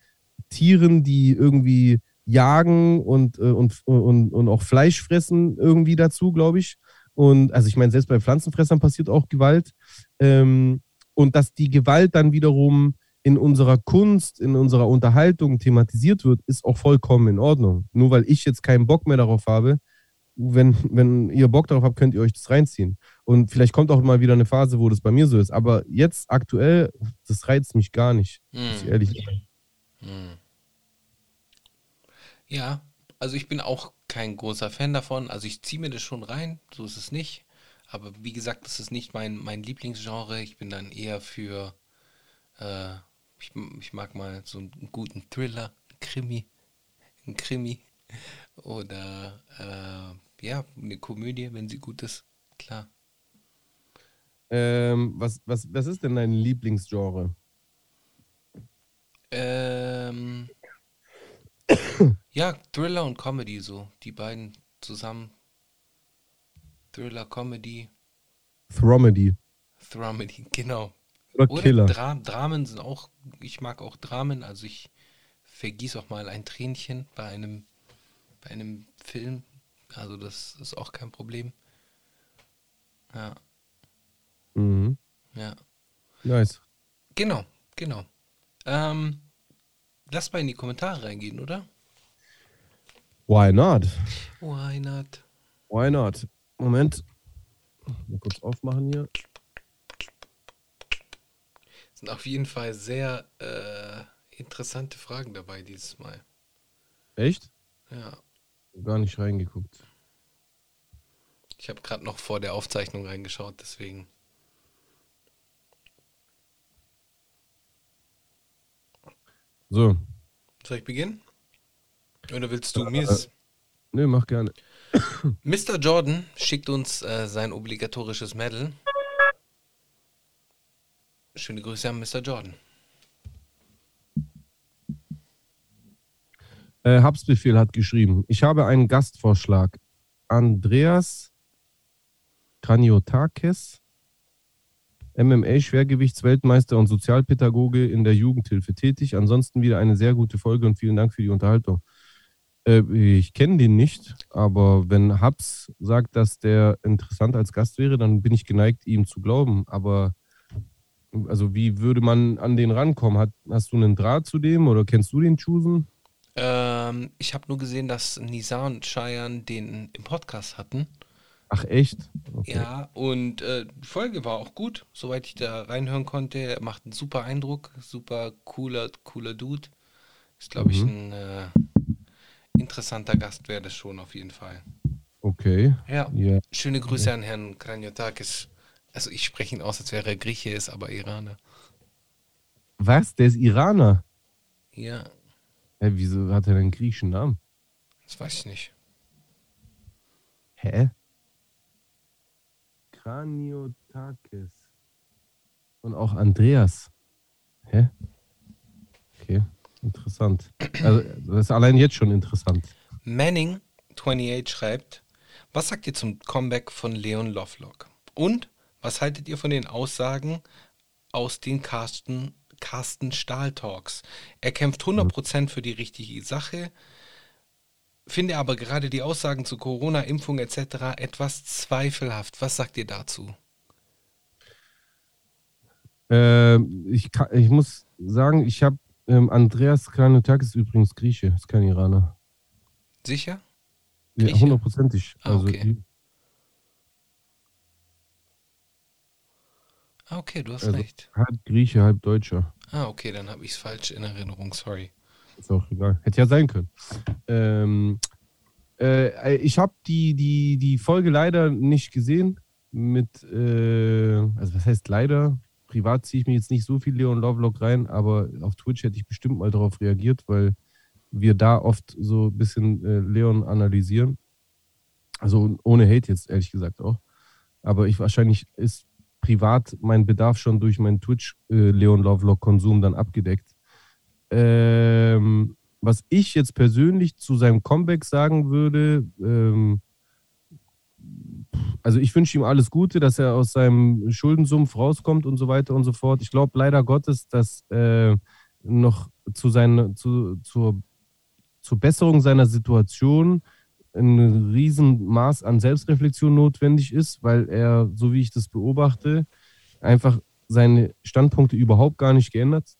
Tieren, die irgendwie jagen und, äh, und, und, und auch Fleisch fressen, irgendwie dazu, glaube ich. Und also ich meine, selbst bei Pflanzenfressern passiert auch Gewalt. Ähm, und dass die Gewalt dann wiederum in unserer Kunst, in unserer Unterhaltung thematisiert wird, ist auch vollkommen in Ordnung. Nur weil ich jetzt keinen Bock mehr darauf habe, wenn, wenn ihr Bock darauf habt, könnt ihr euch das reinziehen. Und vielleicht kommt auch mal wieder eine Phase, wo das bei mir so ist. Aber jetzt aktuell, das reizt mich gar nicht, muss ich Mhm. ehrlich sagen. Mhm. Ja, also ich bin auch kein großer Fan davon. Also ich ziehe mir das schon rein, so ist es nicht. Aber wie gesagt, das ist nicht mein, mein Lieblingsgenre. Ich bin dann eher für, äh, ich, ich mag mal so einen guten Thriller, einen Krimi, einen Krimi oder äh, ja, eine Komödie, wenn sie gut ist, klar. Ähm, was, was, was ist denn dein Lieblingsgenre? Ähm, ja, Thriller und Comedy so, die beiden zusammen. Thriller, Comedy, Thromedy Dramedy, genau. oder Oder Killer? Dra Dramen sind auch, ich mag auch Dramen, also ich vergieß auch mal ein Tränchen bei einem, bei einem Film. Also das ist auch kein Problem. Ja, Mhm. ja. Nice. Genau, genau. Ähm, lass mal in die Kommentare reingehen, oder? Why not? Why not? Why not? Moment. Mal kurz aufmachen hier. Sind auf jeden Fall sehr äh, interessante Fragen dabei dieses Mal. Echt? Ja. Gar nicht reingeguckt. Ich habe gerade noch vor der Aufzeichnung reingeschaut, deswegen. So. Soll ich beginnen? Oder willst du mir Nö, mach gerne. Mr. Jordan schickt uns äh, sein obligatorisches Medal. Schöne Grüße an Mr. Jordan. Äh, Habsbefehl hat geschrieben. Ich habe einen Gastvorschlag. Andreas Kraniotakis, MMA-Schwergewichtsweltmeister und Sozialpädagoge in der Jugendhilfe tätig. Ansonsten wieder eine sehr gute Folge und vielen Dank für die Unterhaltung. Äh, ich kenne den nicht, aber wenn Habs sagt, dass der interessant als Gast wäre, dann bin ich geneigt, ihm zu glauben. Aber also wie würde man an den rankommen? Hat, hast du einen Draht zu dem oder kennst du den Chusen? Ähm, ich habe nur gesehen, dass Nisa und Cheyenne den im Podcast hatten. Ach echt? Okay. Ja, und äh, die Folge war auch gut, soweit ich da reinhören konnte. Er macht einen super Eindruck, super cooler, cooler Dude. Ist, glaube ich, Mhm. ein äh, interessanter Gast wäre das schon auf jeden Fall. Okay. Ja, Ja. schöne Grüße an Herrn Kranjotakis. Also ich spreche ihn aus, als wäre er Grieche, ist aber Iraner. Was? Der ist Iraner? Ja, Hä, wieso hat er denn einen griechischen Namen? das weiß ich nicht. Hä? Kraniotakis. Und auch Andreas. Hä? Okay, interessant. Also, das ist allein jetzt schon interessant. Manning 28 schreibt, was sagt ihr zum Comeback von Leon Lovelock? Und was haltet ihr von den Aussagen aus den Carsten, Carsten Stahl Talks? Er kämpft 100% für die richtige Sache, finde aber gerade die Aussagen zu Corona, Impfung etc. etwas zweifelhaft. Was sagt ihr dazu? Äh, ich, kann, ich muss sagen, ich habe ähm, Andreas Kranotakis ist übrigens Grieche, ist kein Iraner. Sicher? Ja, hundertprozentig. Ah, also okay. die- Ah, okay, du hast Also- recht. halb Grieche, halb Deutscher. Ah, okay, dann habe ich es falsch in Erinnerung, sorry. Ist auch egal. Hätte ja sein können. Ähm, äh, ich habe die, die, die Folge leider nicht gesehen. Mit, äh, also was heißt leider? Privat ziehe ich mir jetzt nicht so viel Leon Lovelock rein, aber auf Twitch hätte ich bestimmt mal darauf reagiert, weil wir da oft so ein bisschen äh, Leon analysieren. Also ohne Hate jetzt, ehrlich gesagt auch. Aber ich wahrscheinlich ist privat mein Bedarf schon durch meinen Twitch äh, Leon Lovelock Konsum dann abgedeckt. Ähm, was ich jetzt persönlich zu seinem Comeback sagen würde, ähm, also ich wünsche ihm alles Gute, dass er aus seinem Schuldensumpf rauskommt und so weiter und so fort. Ich glaube leider Gottes, dass äh, noch zu seiner, zu, zur, zur Besserung seiner Situation ein Riesenmaß an Selbstreflexion notwendig ist, weil er, so wie ich das beobachte, einfach seine Standpunkte überhaupt gar nicht geändert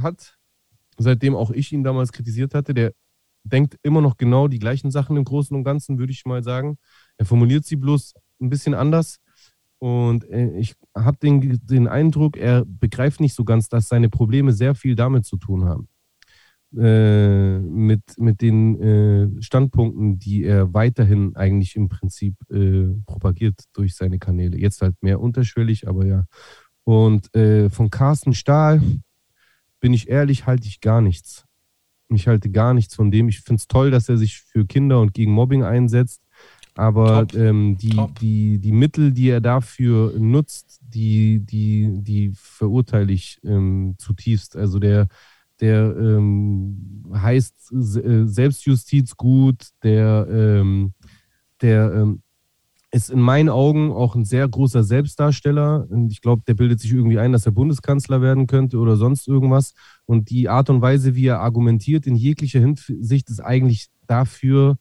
hat. Seitdem auch ich ihn damals kritisiert hatte, der denkt immer noch genau die gleichen Sachen im Großen und Ganzen, würde ich mal sagen. Er formuliert sie bloß ein bisschen anders. Und äh, ich habe den, den Eindruck, er begreift nicht so ganz, dass seine Probleme sehr viel damit zu tun haben. Äh, mit, mit den äh, Standpunkten, die er weiterhin eigentlich im Prinzip äh, propagiert durch seine Kanäle. Jetzt halt mehr unterschwellig, aber ja. Und äh, von Carsten Stahl, bin ich ehrlich, halte ich gar nichts. Ich halte gar nichts von dem. Ich finde es toll, dass er sich für Kinder und gegen Mobbing einsetzt. Aber ähm, die, Top. die, die Mittel, die er dafür nutzt, die, die, die verurteile ich ähm, zutiefst. Also der, der ähm, heißt äh, Selbstjustiz gut, der, ähm, der ähm, ist in meinen Augen auch ein sehr großer Selbstdarsteller. Und ich glaube, der bildet sich irgendwie ein, dass er Bundeskanzler werden könnte oder sonst irgendwas. Und die Art und Weise, wie er argumentiert in jeglicher Hinsicht, ist eigentlich dafür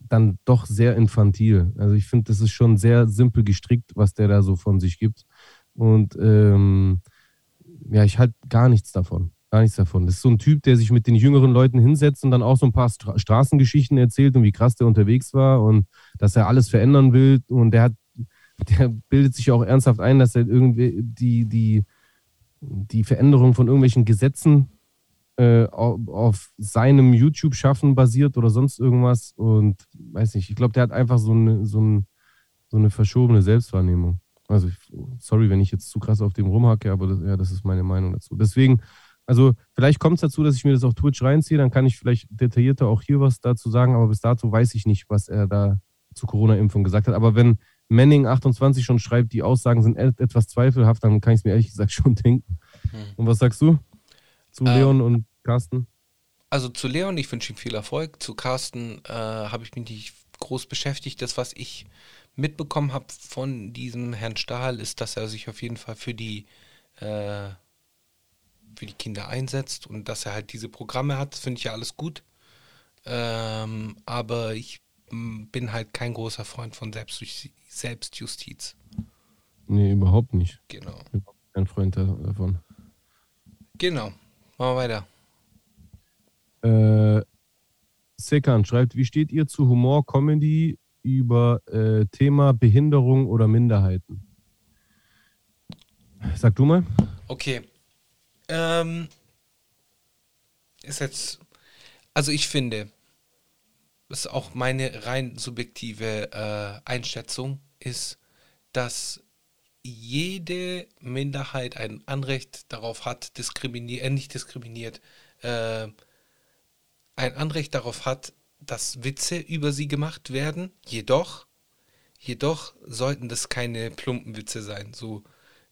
dann doch sehr infantil. Also ich finde, das ist schon sehr simpel gestrickt, was der da so von sich gibt. Und ähm, ja, ich halte gar nichts davon. Gar nichts davon. Das ist so ein Typ, der sich mit den jüngeren Leuten hinsetzt und dann auch so ein paar Stra Straßengeschichten erzählt und wie krass der unterwegs war und dass er alles verändern will. Und der hat, der bildet sich auch ernsthaft ein, dass er irgendwie die, die, die Veränderung von irgendwelchen Gesetzen äh, auf, seinem YouTube-Schaffen basiert oder sonst irgendwas. Und weiß nicht, ich glaube, der hat einfach so eine, so, ein, so eine verschobene Selbstwahrnehmung. Also, sorry, wenn ich jetzt zu krass auf dem rumhacke, aber das, ja, das ist meine Meinung dazu. Deswegen, also vielleicht kommt es dazu, dass ich mir das auf Twitch reinziehe, dann kann ich vielleicht detaillierter auch hier was dazu sagen, aber bis dato weiß ich nicht, was er da zur Corona-Impfung gesagt hat. Aber wenn Manning 28 schon schreibt, die Aussagen sind et etwas zweifelhaft, dann kann ich es mir ehrlich gesagt schon denken. Hm. Und was sagst du zu Ähm, Leon und Carsten? Also zu Leon, ich wünsche ihm viel Erfolg. Zu Carsten äh, habe ich mich nicht groß beschäftigt. Das, was ich mitbekommen habe von diesem Herrn Stahl, ist, dass er sich auf jeden Fall für die, äh, für die Kinder einsetzt und dass er halt diese Programme hat. Finde ich ja alles gut. Ähm, aber ich bin halt kein großer Freund von Selbstjustiz. Selbstjustiz. Nee, überhaupt nicht. Genau. Ich bin kein Freund da- davon. Genau. Machen wir weiter. Äh, Sekan schreibt, wie steht ihr zu Humor, Comedy über äh, Thema Behinderung oder Minderheiten? Sag du mal. Okay. Ähm, ist jetzt, also ich finde, das ist auch meine rein subjektive äh, Einschätzung, ist, dass jede Minderheit ein Anrecht darauf hat, diskriminiert, äh, nicht diskriminiert, äh, ein Anrecht darauf hat, dass Witze über sie gemacht werden. Jedoch, jedoch sollten das keine plumpen Witze sein. So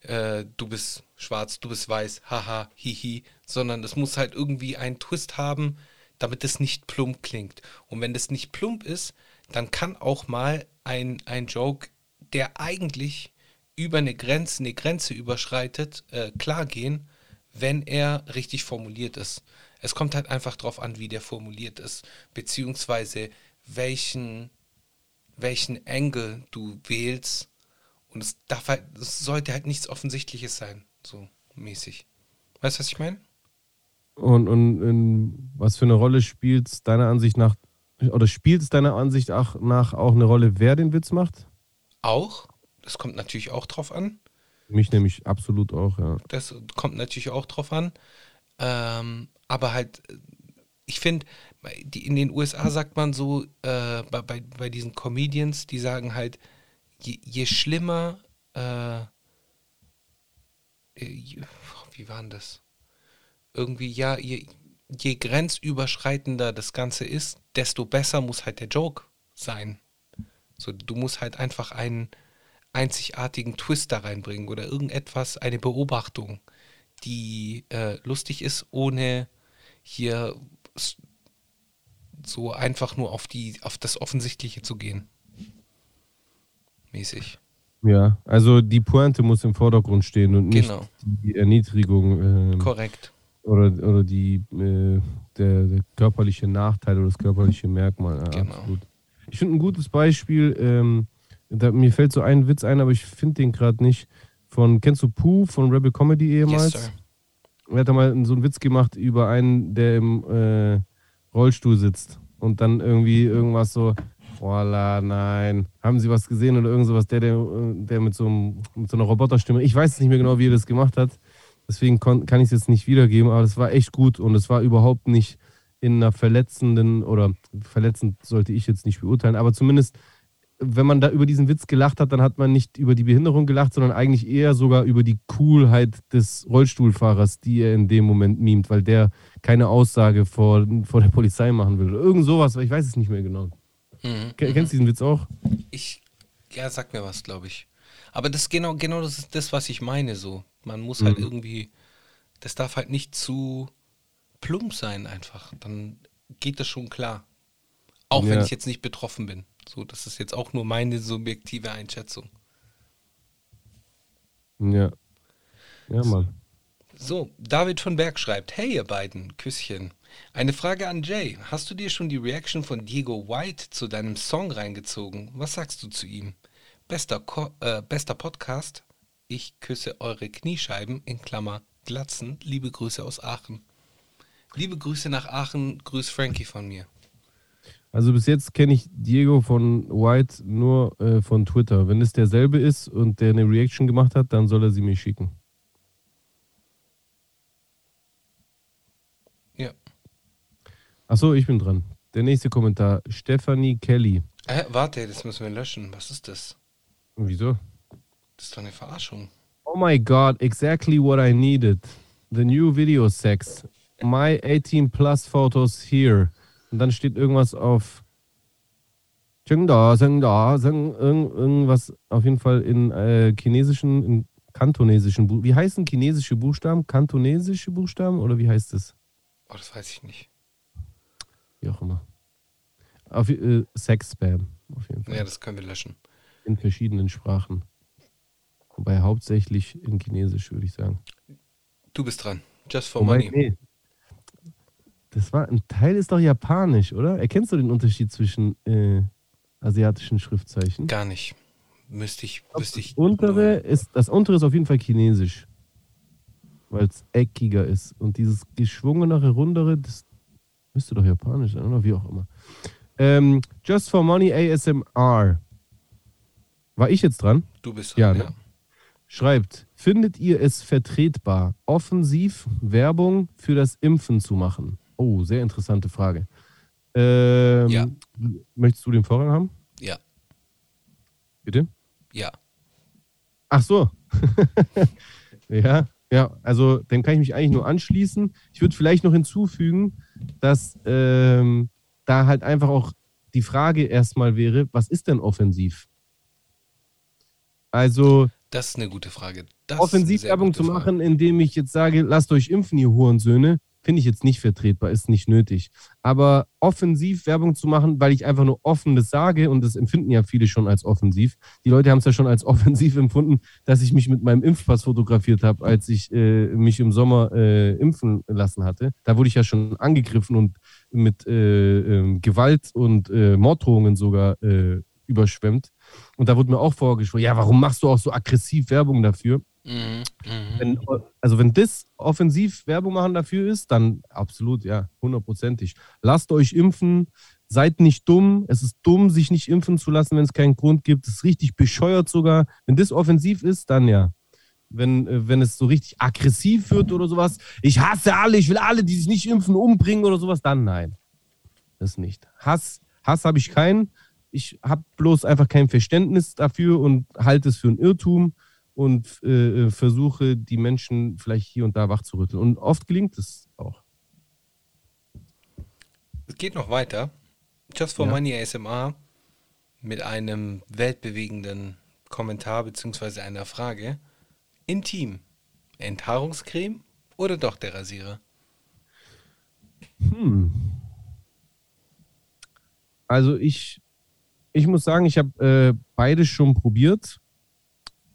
äh, du bist schwarz, du bist weiß, haha, hihi, sondern es muss halt irgendwie einen Twist haben, damit es nicht plump klingt. Und wenn das nicht plump ist, dann kann auch mal ein, ein Joke, der eigentlich über eine Grenze, eine Grenze überschreitet, äh, klar gehen, wenn er richtig formuliert ist. Es kommt halt einfach darauf an, wie der formuliert ist, beziehungsweise welchen, welchen Angle du wählst. Und es darf halt, es sollte halt nichts Offensichtliches sein, so mäßig. Weißt du, was ich meine? Und, und in was für eine Rolle spielt es deiner Ansicht nach, oder spielt es deiner Ansicht nach auch eine Rolle, wer den Witz macht? Auch. Das kommt natürlich auch drauf an. Mich nämlich absolut auch, ja. Das kommt natürlich auch drauf an. Ähm, aber halt, ich finde, in den USA sagt man so, äh, bei, bei, bei diesen Comedians, die sagen halt, je, je schlimmer, äh, äh wie war denn das? Irgendwie, ja, je, je grenzüberschreitender das Ganze ist, desto besser muss halt der Joke sein. So, du musst halt einfach einen einzigartigen Twist da reinbringen oder irgendetwas, eine Beobachtung, die äh, lustig ist, ohne hier so einfach nur auf die, auf das Offensichtliche zu gehen. Mäßig. Ja, also die Pointe muss im Vordergrund stehen und nicht genau. die Erniedrigung. Ähm, Korrekt. Oder, oder die, äh, der, der, körperliche Nachteil oder das körperliche Merkmal. Ja, genau. Absolut. Ich finde ein gutes Beispiel, ähm, da, mir fällt so ein Witz ein, aber ich finde den gerade nicht. Von, kennst du Pooh von Rebel Comedy ehemals? Yes, sir. Er hat da mal so einen Witz gemacht über einen, der im äh, Rollstuhl sitzt und dann irgendwie irgendwas so, voila, nein, haben Sie was gesehen oder irgend sowas, der, der, der mit, so einem, mit so einer Roboterstimme, ich weiß nicht mehr genau, wie er das gemacht hat, deswegen kann ich es jetzt nicht wiedergeben, aber das war echt gut und es war überhaupt nicht in einer verletzenden oder verletzend sollte ich jetzt nicht beurteilen, aber zumindest wenn man da über diesen Witz gelacht hat, dann hat man nicht über die Behinderung gelacht, sondern eigentlich eher sogar über die Coolheit des Rollstuhlfahrers, die er in dem Moment mimt, weil der keine Aussage vor, vor der Polizei machen will. Oder irgend sowas, ich weiß es nicht mehr genau. Mhm. Kennst du diesen Witz auch? Ich, ja, sag mir was, glaube ich. Aber das genau, genau das ist das, was ich meine so. Man muss halt mhm. irgendwie, das darf halt nicht zu plump sein einfach. Dann geht das schon klar. Auch ja. wenn ich jetzt nicht betroffen bin. So, das ist jetzt auch nur meine subjektive Einschätzung. Ja. Ja, Mann. So, David von Berg schreibt: Hey, ihr beiden, Küsschen. Eine Frage an Jay. Hast du dir schon die Reaction von Diego White zu deinem Song reingezogen? Was sagst du zu ihm? Bester, Ko äh, bester Podcast. Ich küsse eure Kniescheiben, in Klammer Glatzen. Liebe Grüße aus Aachen. Liebe Grüße nach Aachen. Grüß Frankie von mir. Also bis jetzt kenne ich Diego von White nur äh, von Twitter. Wenn es derselbe ist und der eine Reaction gemacht hat, dann soll er sie mir schicken. Achso, ich bin dran. Der nächste Kommentar. Stephanie Kelly. Äh, warte, das müssen wir löschen. Was ist das? Wieso? Das ist doch eine Verarschung. Oh my god, exactly what I needed. The new video sex. My 18 plus photos here. Und dann steht irgendwas auf da, da, irgendwas auf jeden Fall in äh, chinesischen, in kantonesischen Buchstaben. Wie heißen chinesische Buchstaben? Kantonesische Buchstaben oder wie heißt es? Oh, das weiß ich nicht. Wie auch immer. Auf, äh, Sex-Spam, auf jeden Fall. Ja, das können wir löschen. In verschiedenen Sprachen. Wobei hauptsächlich in Chinesisch, würde ich sagen. Du bist dran. Just for Wobei, money. Nee, das war ein Teil ist doch japanisch, oder? Erkennst du den Unterschied zwischen äh, asiatischen Schriftzeichen? Gar nicht. Müsste ich, müsste ich. Das untere ist, das untere ist auf jeden Fall chinesisch. Weil es eckiger ist. Und dieses geschwungenere, rundere, das müsste doch japanisch sein, oder wie auch immer. Ähm, Just for Money ASMR. War ich jetzt dran? Du bist dran, ja. Ne? ja. Schreibt, findet ihr es vertretbar, offensiv Werbung für das Impfen zu machen? Oh, sehr interessante Frage. Ähm, ja. Möchtest du den Vorrang haben? Ja. Bitte? Ja. Ach so. ja, ja, also dem kann ich mich eigentlich nur anschließen. Ich würde vielleicht noch hinzufügen, dass ähm, da halt einfach auch die Frage erstmal wäre, was ist denn offensiv? Also Das ist eine gute Frage. Offensivwerbung zu machen, indem ich jetzt sage, lasst euch impfen, ihr Hurensöhne, finde ich jetzt nicht vertretbar, ist nicht nötig. Aber offensiv Werbung zu machen, weil ich einfach nur offenes sage, und das empfinden ja viele schon als offensiv. Die Leute haben es ja schon als offensiv empfunden, dass ich mich mit meinem Impfpass fotografiert habe, als ich äh, mich im Sommer äh, impfen lassen hatte. Da wurde ich ja schon angegriffen und mit äh, ähm, Gewalt und äh, Morddrohungen sogar äh, überschwemmt. Und da wurde mir auch vorgeschlagen, ja, warum machst du auch so aggressiv Werbung dafür? Mhm, mhm, wenn, also wenn das offensiv Werbung machen dafür ist, dann absolut, ja, hundertprozentig. Lasst euch impfen, seid nicht dumm. Es ist dumm, sich nicht impfen zu lassen, wenn es keinen Grund gibt. Es ist richtig bescheuert sogar. Wenn das offensiv ist, dann ja. Wenn, äh, wenn es so richtig aggressiv wird oder sowas, ich hasse alle, ich will alle, die sich nicht impfen, umbringen oder sowas, dann nein. Das nicht. Hass, Hass habe ich keinen. Ich habe bloß einfach kein Verständnis dafür und halte es für ein Irrtum und äh, äh, versuche, die Menschen vielleicht hier und da wachzurütteln. Und oft gelingt es auch. Es geht noch weiter. Just for ja. Money ASMR mit einem weltbewegenden Kommentar bzw. einer Frage. Intim. Enthaarungscreme oder doch der Rasierer? Hm. Also ich, ich muss sagen, ich habe äh, beides schon probiert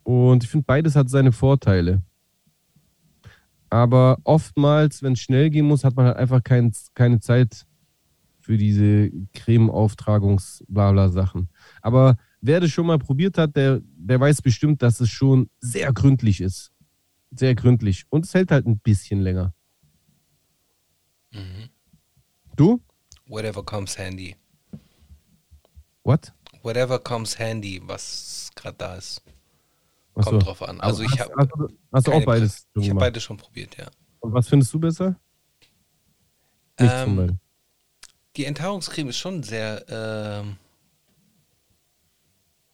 und ich finde, beides hat seine Vorteile. Aber oftmals, wenn es schnell gehen muss, hat man halt einfach kein, keine Zeit für diese Creme-Auftragungs-Blabla-Sachen. Aber wer das schon mal probiert hat, der, der weiß bestimmt, dass es schon sehr gründlich ist. Sehr gründlich. Und es hält halt ein bisschen länger. Mhm. Du? Whatever comes handy. What? Whatever comes handy, was gerade da ist. Kommt so. drauf an. Also, ich habe. Hast, hast, hast, du auch beides? Ich habe beides schon probiert, ja. Und was findest du besser? Ähm, die Enthaarungscreme ist schon sehr, ähm,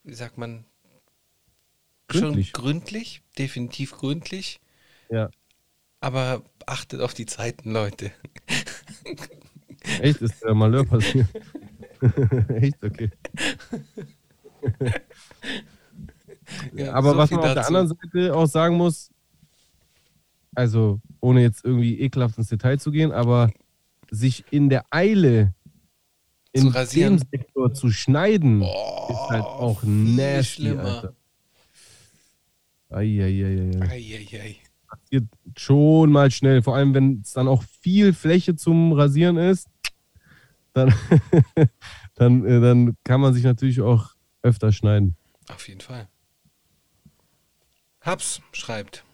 wie sagt man, gründlich. schon gründlich, definitiv gründlich. Ja. Aber achtet auf die Zeiten, Leute. Echt? Ist der Malheur passiert? Echt? Okay. Ja, aber so was man auf dazu. der anderen Seite auch sagen muss, also ohne jetzt irgendwie ekelhaft ins Detail zu gehen, aber sich in der Eile in dem Sektor zu schneiden, oh, ist halt auch nasty, Alter. Eieieiei. Eieiei. Passiert schon mal schnell, vor allem wenn es dann auch viel Fläche zum Rasieren ist, dann, dann, äh, dann kann man sich natürlich auch öfter schneiden. Auf jeden Fall. Habs schreibt.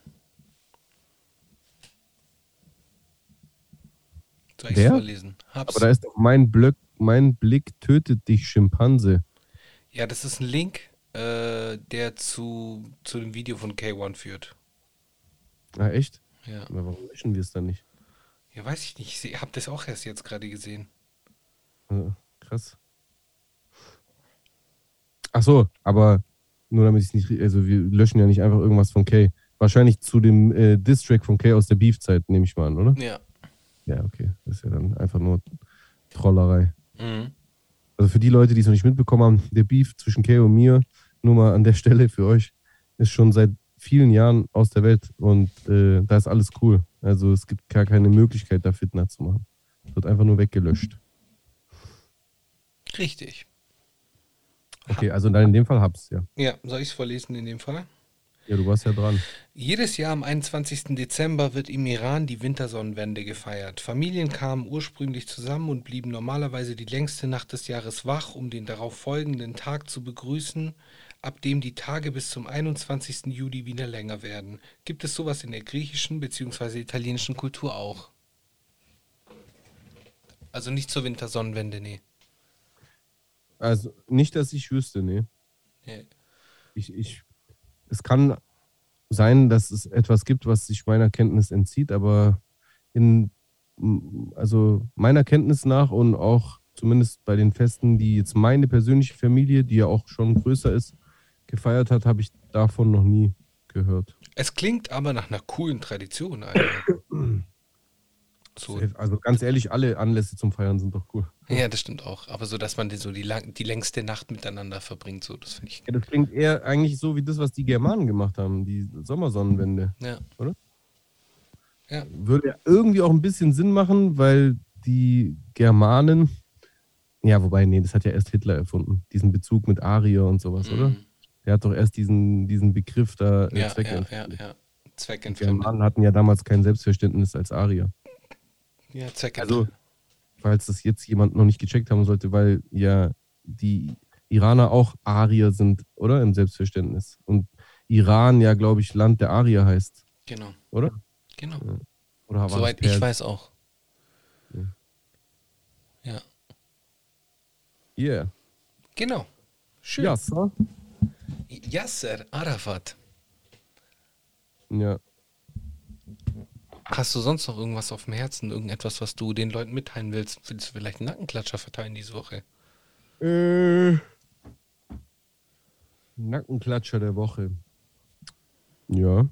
Soll ich es vorlesen? Habs. Aber da ist doch mein, Blöck, mein Blick tötet dich, Schimpanse. Ja, das ist ein Link, äh, der zu, zu dem Video von K1 führt. Ah, echt? Ja. Aber warum löschen wir es dann nicht? Ja, weiß ich nicht. Ich habe das auch erst jetzt gerade gesehen. Ja, krass. Ach so, aber nur damit ich es nicht, also wir löschen ja nicht einfach irgendwas von Kay. Wahrscheinlich zu dem äh, Distrack von Kay aus der Beef-Zeit, nehme ich mal an, oder? Ja. Ja, okay. Das ist ja dann einfach nur Trollerei. Mhm. Also für die Leute, die es noch nicht mitbekommen haben, der Beef zwischen Kay und mir, nur mal an der Stelle für euch, ist schon seit vielen Jahren aus der Welt und äh, da ist alles cool. Also es gibt gar keine Möglichkeit, da Fitner zu machen. Es wird einfach nur weggelöscht. Richtig. Okay, also dann in dem Fall hab's, ja. Ja, soll ich es vorlesen in dem Fall? Ja, du warst ja dran. Jedes Jahr am 21. Dezember wird im Iran die Wintersonnenwende gefeiert. Familien kamen ursprünglich zusammen und blieben normalerweise die längste Nacht des Jahres wach, um den darauf folgenden Tag zu begrüßen, ab dem die Tage bis zum 21. Juli wieder länger werden. Gibt es sowas in der griechischen bzw. italienischen Kultur auch? Also nicht zur Wintersonnenwende, nee. Also nicht, dass ich wüsste, nee. nee. Ich, ich, es kann sein, dass es etwas gibt, was sich meiner Kenntnis entzieht, aber in also meiner Kenntnis nach und auch zumindest bei den Festen, die jetzt meine persönliche Familie, die ja auch schon größer ist, gefeiert hat, habe ich davon noch nie gehört. Es klingt aber nach einer coolen Tradition. so so. Also ganz ehrlich, alle Anlässe zum Feiern sind doch cool. Ja, das stimmt auch. Aber so, dass man die, so die, lang, die längste Nacht miteinander verbringt, so, das finde ich. Ja, das klingt eher eigentlich so wie das, was die Germanen gemacht haben, die Sommersonnenwende. Ja. Oder? Ja. Würde irgendwie auch ein bisschen Sinn machen, weil die Germanen, ja, wobei, nee, das hat ja erst Hitler erfunden, diesen Bezug mit Arier und sowas, oder? Mhm. Der hat doch erst diesen, diesen Begriff da äh, Ja, ja, zweckentfremdet. ja, ja. Die Zweckentfremdet. Germanen hatten ja damals kein Selbstverständnis als Arier. Ja, Zweckentfremdet. Also, falls das jetzt jemand noch nicht gecheckt haben sollte, weil ja die Iraner auch Arier sind, oder? Im Selbstverständnis. Und Iran ja, glaube ich, Land der Arier heißt, genau, oder? genau. Oder Soweit ich weiß auch. Ja. Ja, Yeah. genau. Schön. Ja, so. Yasser Arafat. Ja. Hast du sonst noch irgendwas auf dem Herzen? Irgendetwas, was du den Leuten mitteilen willst? Willst du vielleicht einen Nackenklatscher verteilen diese Woche? Äh, Nackenklatscher der Woche. Ja.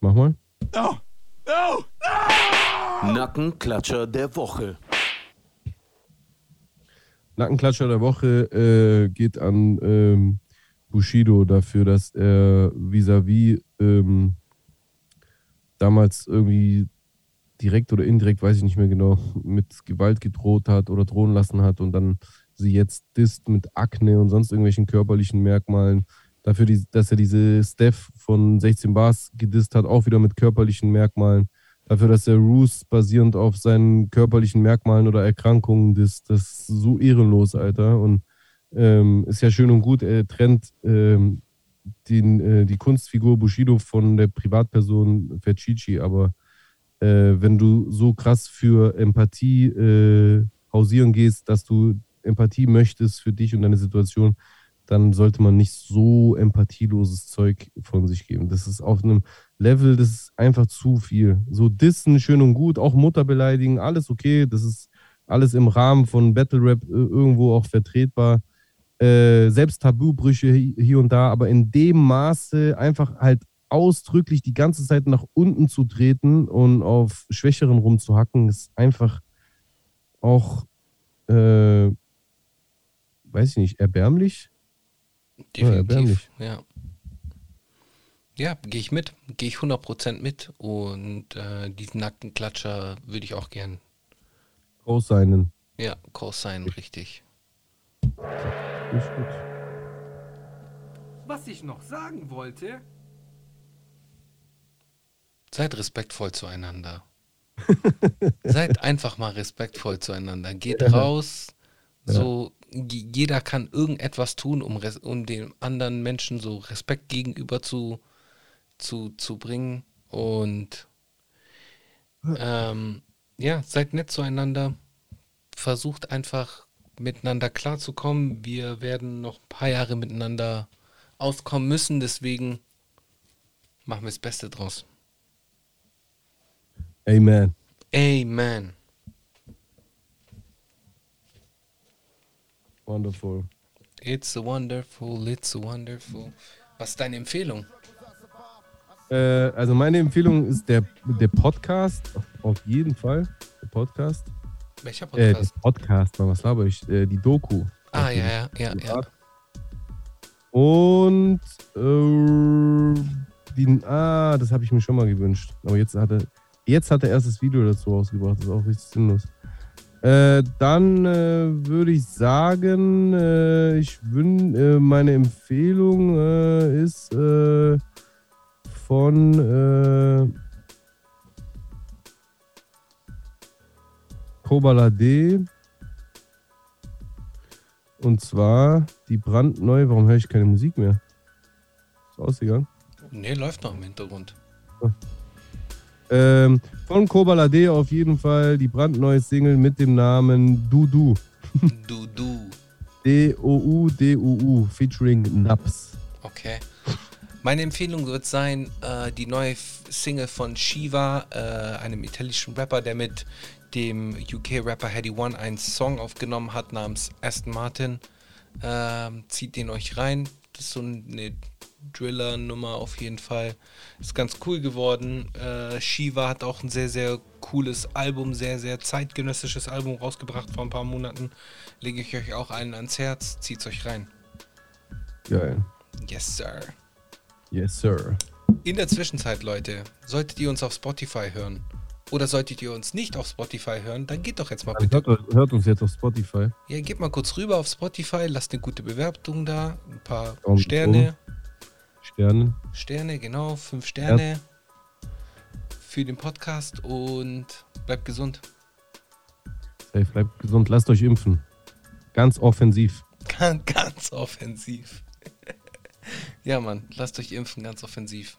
Mach mal. Nackenklatscher der Woche. Nackenklatscher der Woche äh, geht an ähm, Bushido dafür, dass er vis-à-vis ähm, damals irgendwie direkt oder indirekt, weiß ich nicht mehr genau, mit Gewalt gedroht hat oder drohen lassen hat und dann sie jetzt disst mit Akne und sonst irgendwelchen körperlichen Merkmalen. Dafür, dass er diese Steph von 16 Bars gedisst hat, auch wieder mit körperlichen Merkmalen. Dafür, dass er Roos basierend auf seinen körperlichen Merkmalen oder Erkrankungen disst. Das ist so ehrenlos, Alter. Und ähm, ist ja schön und gut, er trennt ähm, den, äh, die Kunstfigur Bushido von der Privatperson Ferchichi, aber äh, wenn du so krass für Empathie äh, hausieren gehst, dass du Empathie möchtest für dich und deine Situation, dann sollte man nicht so empathieloses Zeug von sich geben. Das ist auf einem Level, das ist einfach zu viel. So dissen, schön und gut, auch Mutter beleidigen, alles okay, das ist alles im Rahmen von Battle Rap äh, irgendwo auch vertretbar. Äh, selbst Tabubrüche hi- hier und da, aber in dem Maße einfach halt ausdrücklich die ganze Zeit nach unten zu treten und auf Schwächeren rumzuhacken, ist einfach auch, äh, weiß ich nicht, erbärmlich. Definitiv. erbärmlich. Ja. Ja, gehe ich mit. Gehe ich 100% mit. Und äh, diesen Nackenklatscher würde ich auch gern, Aus seinen. ja, co-sign, richtig. Ist gut. Was ich noch sagen wollte, Seid respektvoll zueinander. Seid einfach mal respektvoll zueinander. Geht raus. So, jeder kann irgendetwas tun, um, um dem anderen Menschen so Respekt gegenüber zu, zu, zu bringen. Und ähm, ja, seid nett zueinander. Versucht einfach miteinander klarzukommen. Wir werden noch ein paar Jahre miteinander auskommen müssen. Deswegen machen wir das Beste draus. Amen. Amen. Wonderful. It's wonderful, it's a wonderful. Was ist deine Empfehlung? Äh, also meine Empfehlung ist der, der Podcast, auf jeden Fall. Der Podcast. Welcher Äh, Podcast? der Podcast, Mann, was laber ich? Äh, die Doku. ah, ja, ja, ja, ja. Und äh, die, ah, das habe ich mir schon mal gewünscht. Aber jetzt hat er, jetzt hat er erst das Video dazu rausgebracht. Das ist auch richtig sinnlos. Äh, dann äh, würde ich sagen, äh, ich wün, äh, meine Empfehlung äh, ist äh, von äh, Kobalade. Und zwar die brandneue. Warum höre ich keine Musik mehr? Ist ausgegangen. Nee, läuft noch im Hintergrund. Ähm, von Kobalade auf jeden Fall die brandneue Single mit dem Namen Du Du. Du, du. D-O-U-D-U-U featuring Naps. Okay. Meine Empfehlung wird sein, äh, die neue Single von Shiva, äh, einem italienischen Rapper, der mit dem UK-Rapper Heady One einen Song aufgenommen hat namens Aston Martin. Ähm, zieht den euch rein. Das ist so eine Driller-Nummer auf jeden Fall. Ist ganz cool geworden. Äh, Shiva hat auch ein sehr, sehr cooles Album, sehr, sehr zeitgenössisches Album rausgebracht vor ein paar Monaten. Lege ich euch auch einen ans Herz. Zieht's euch rein. Geil. Yes, Sir. Yes, Sir. In der Zwischenzeit, Leute, solltet ihr uns auf Spotify hören oder solltet ihr uns nicht auf Spotify hören, dann geht doch jetzt mal bitte. Hört, hört uns jetzt auf Spotify. Ja, geht mal kurz rüber auf Spotify, lasst eine gute Bewertung da, ein paar Daumen Sterne. Sterne. Sterne, genau, fünf Sterne für den Podcast und bleibt gesund. Safe, bleibt gesund, lasst euch impfen. Ganz offensiv. Ganz, ganz offensiv. ja, Mann, lasst euch impfen, ganz offensiv.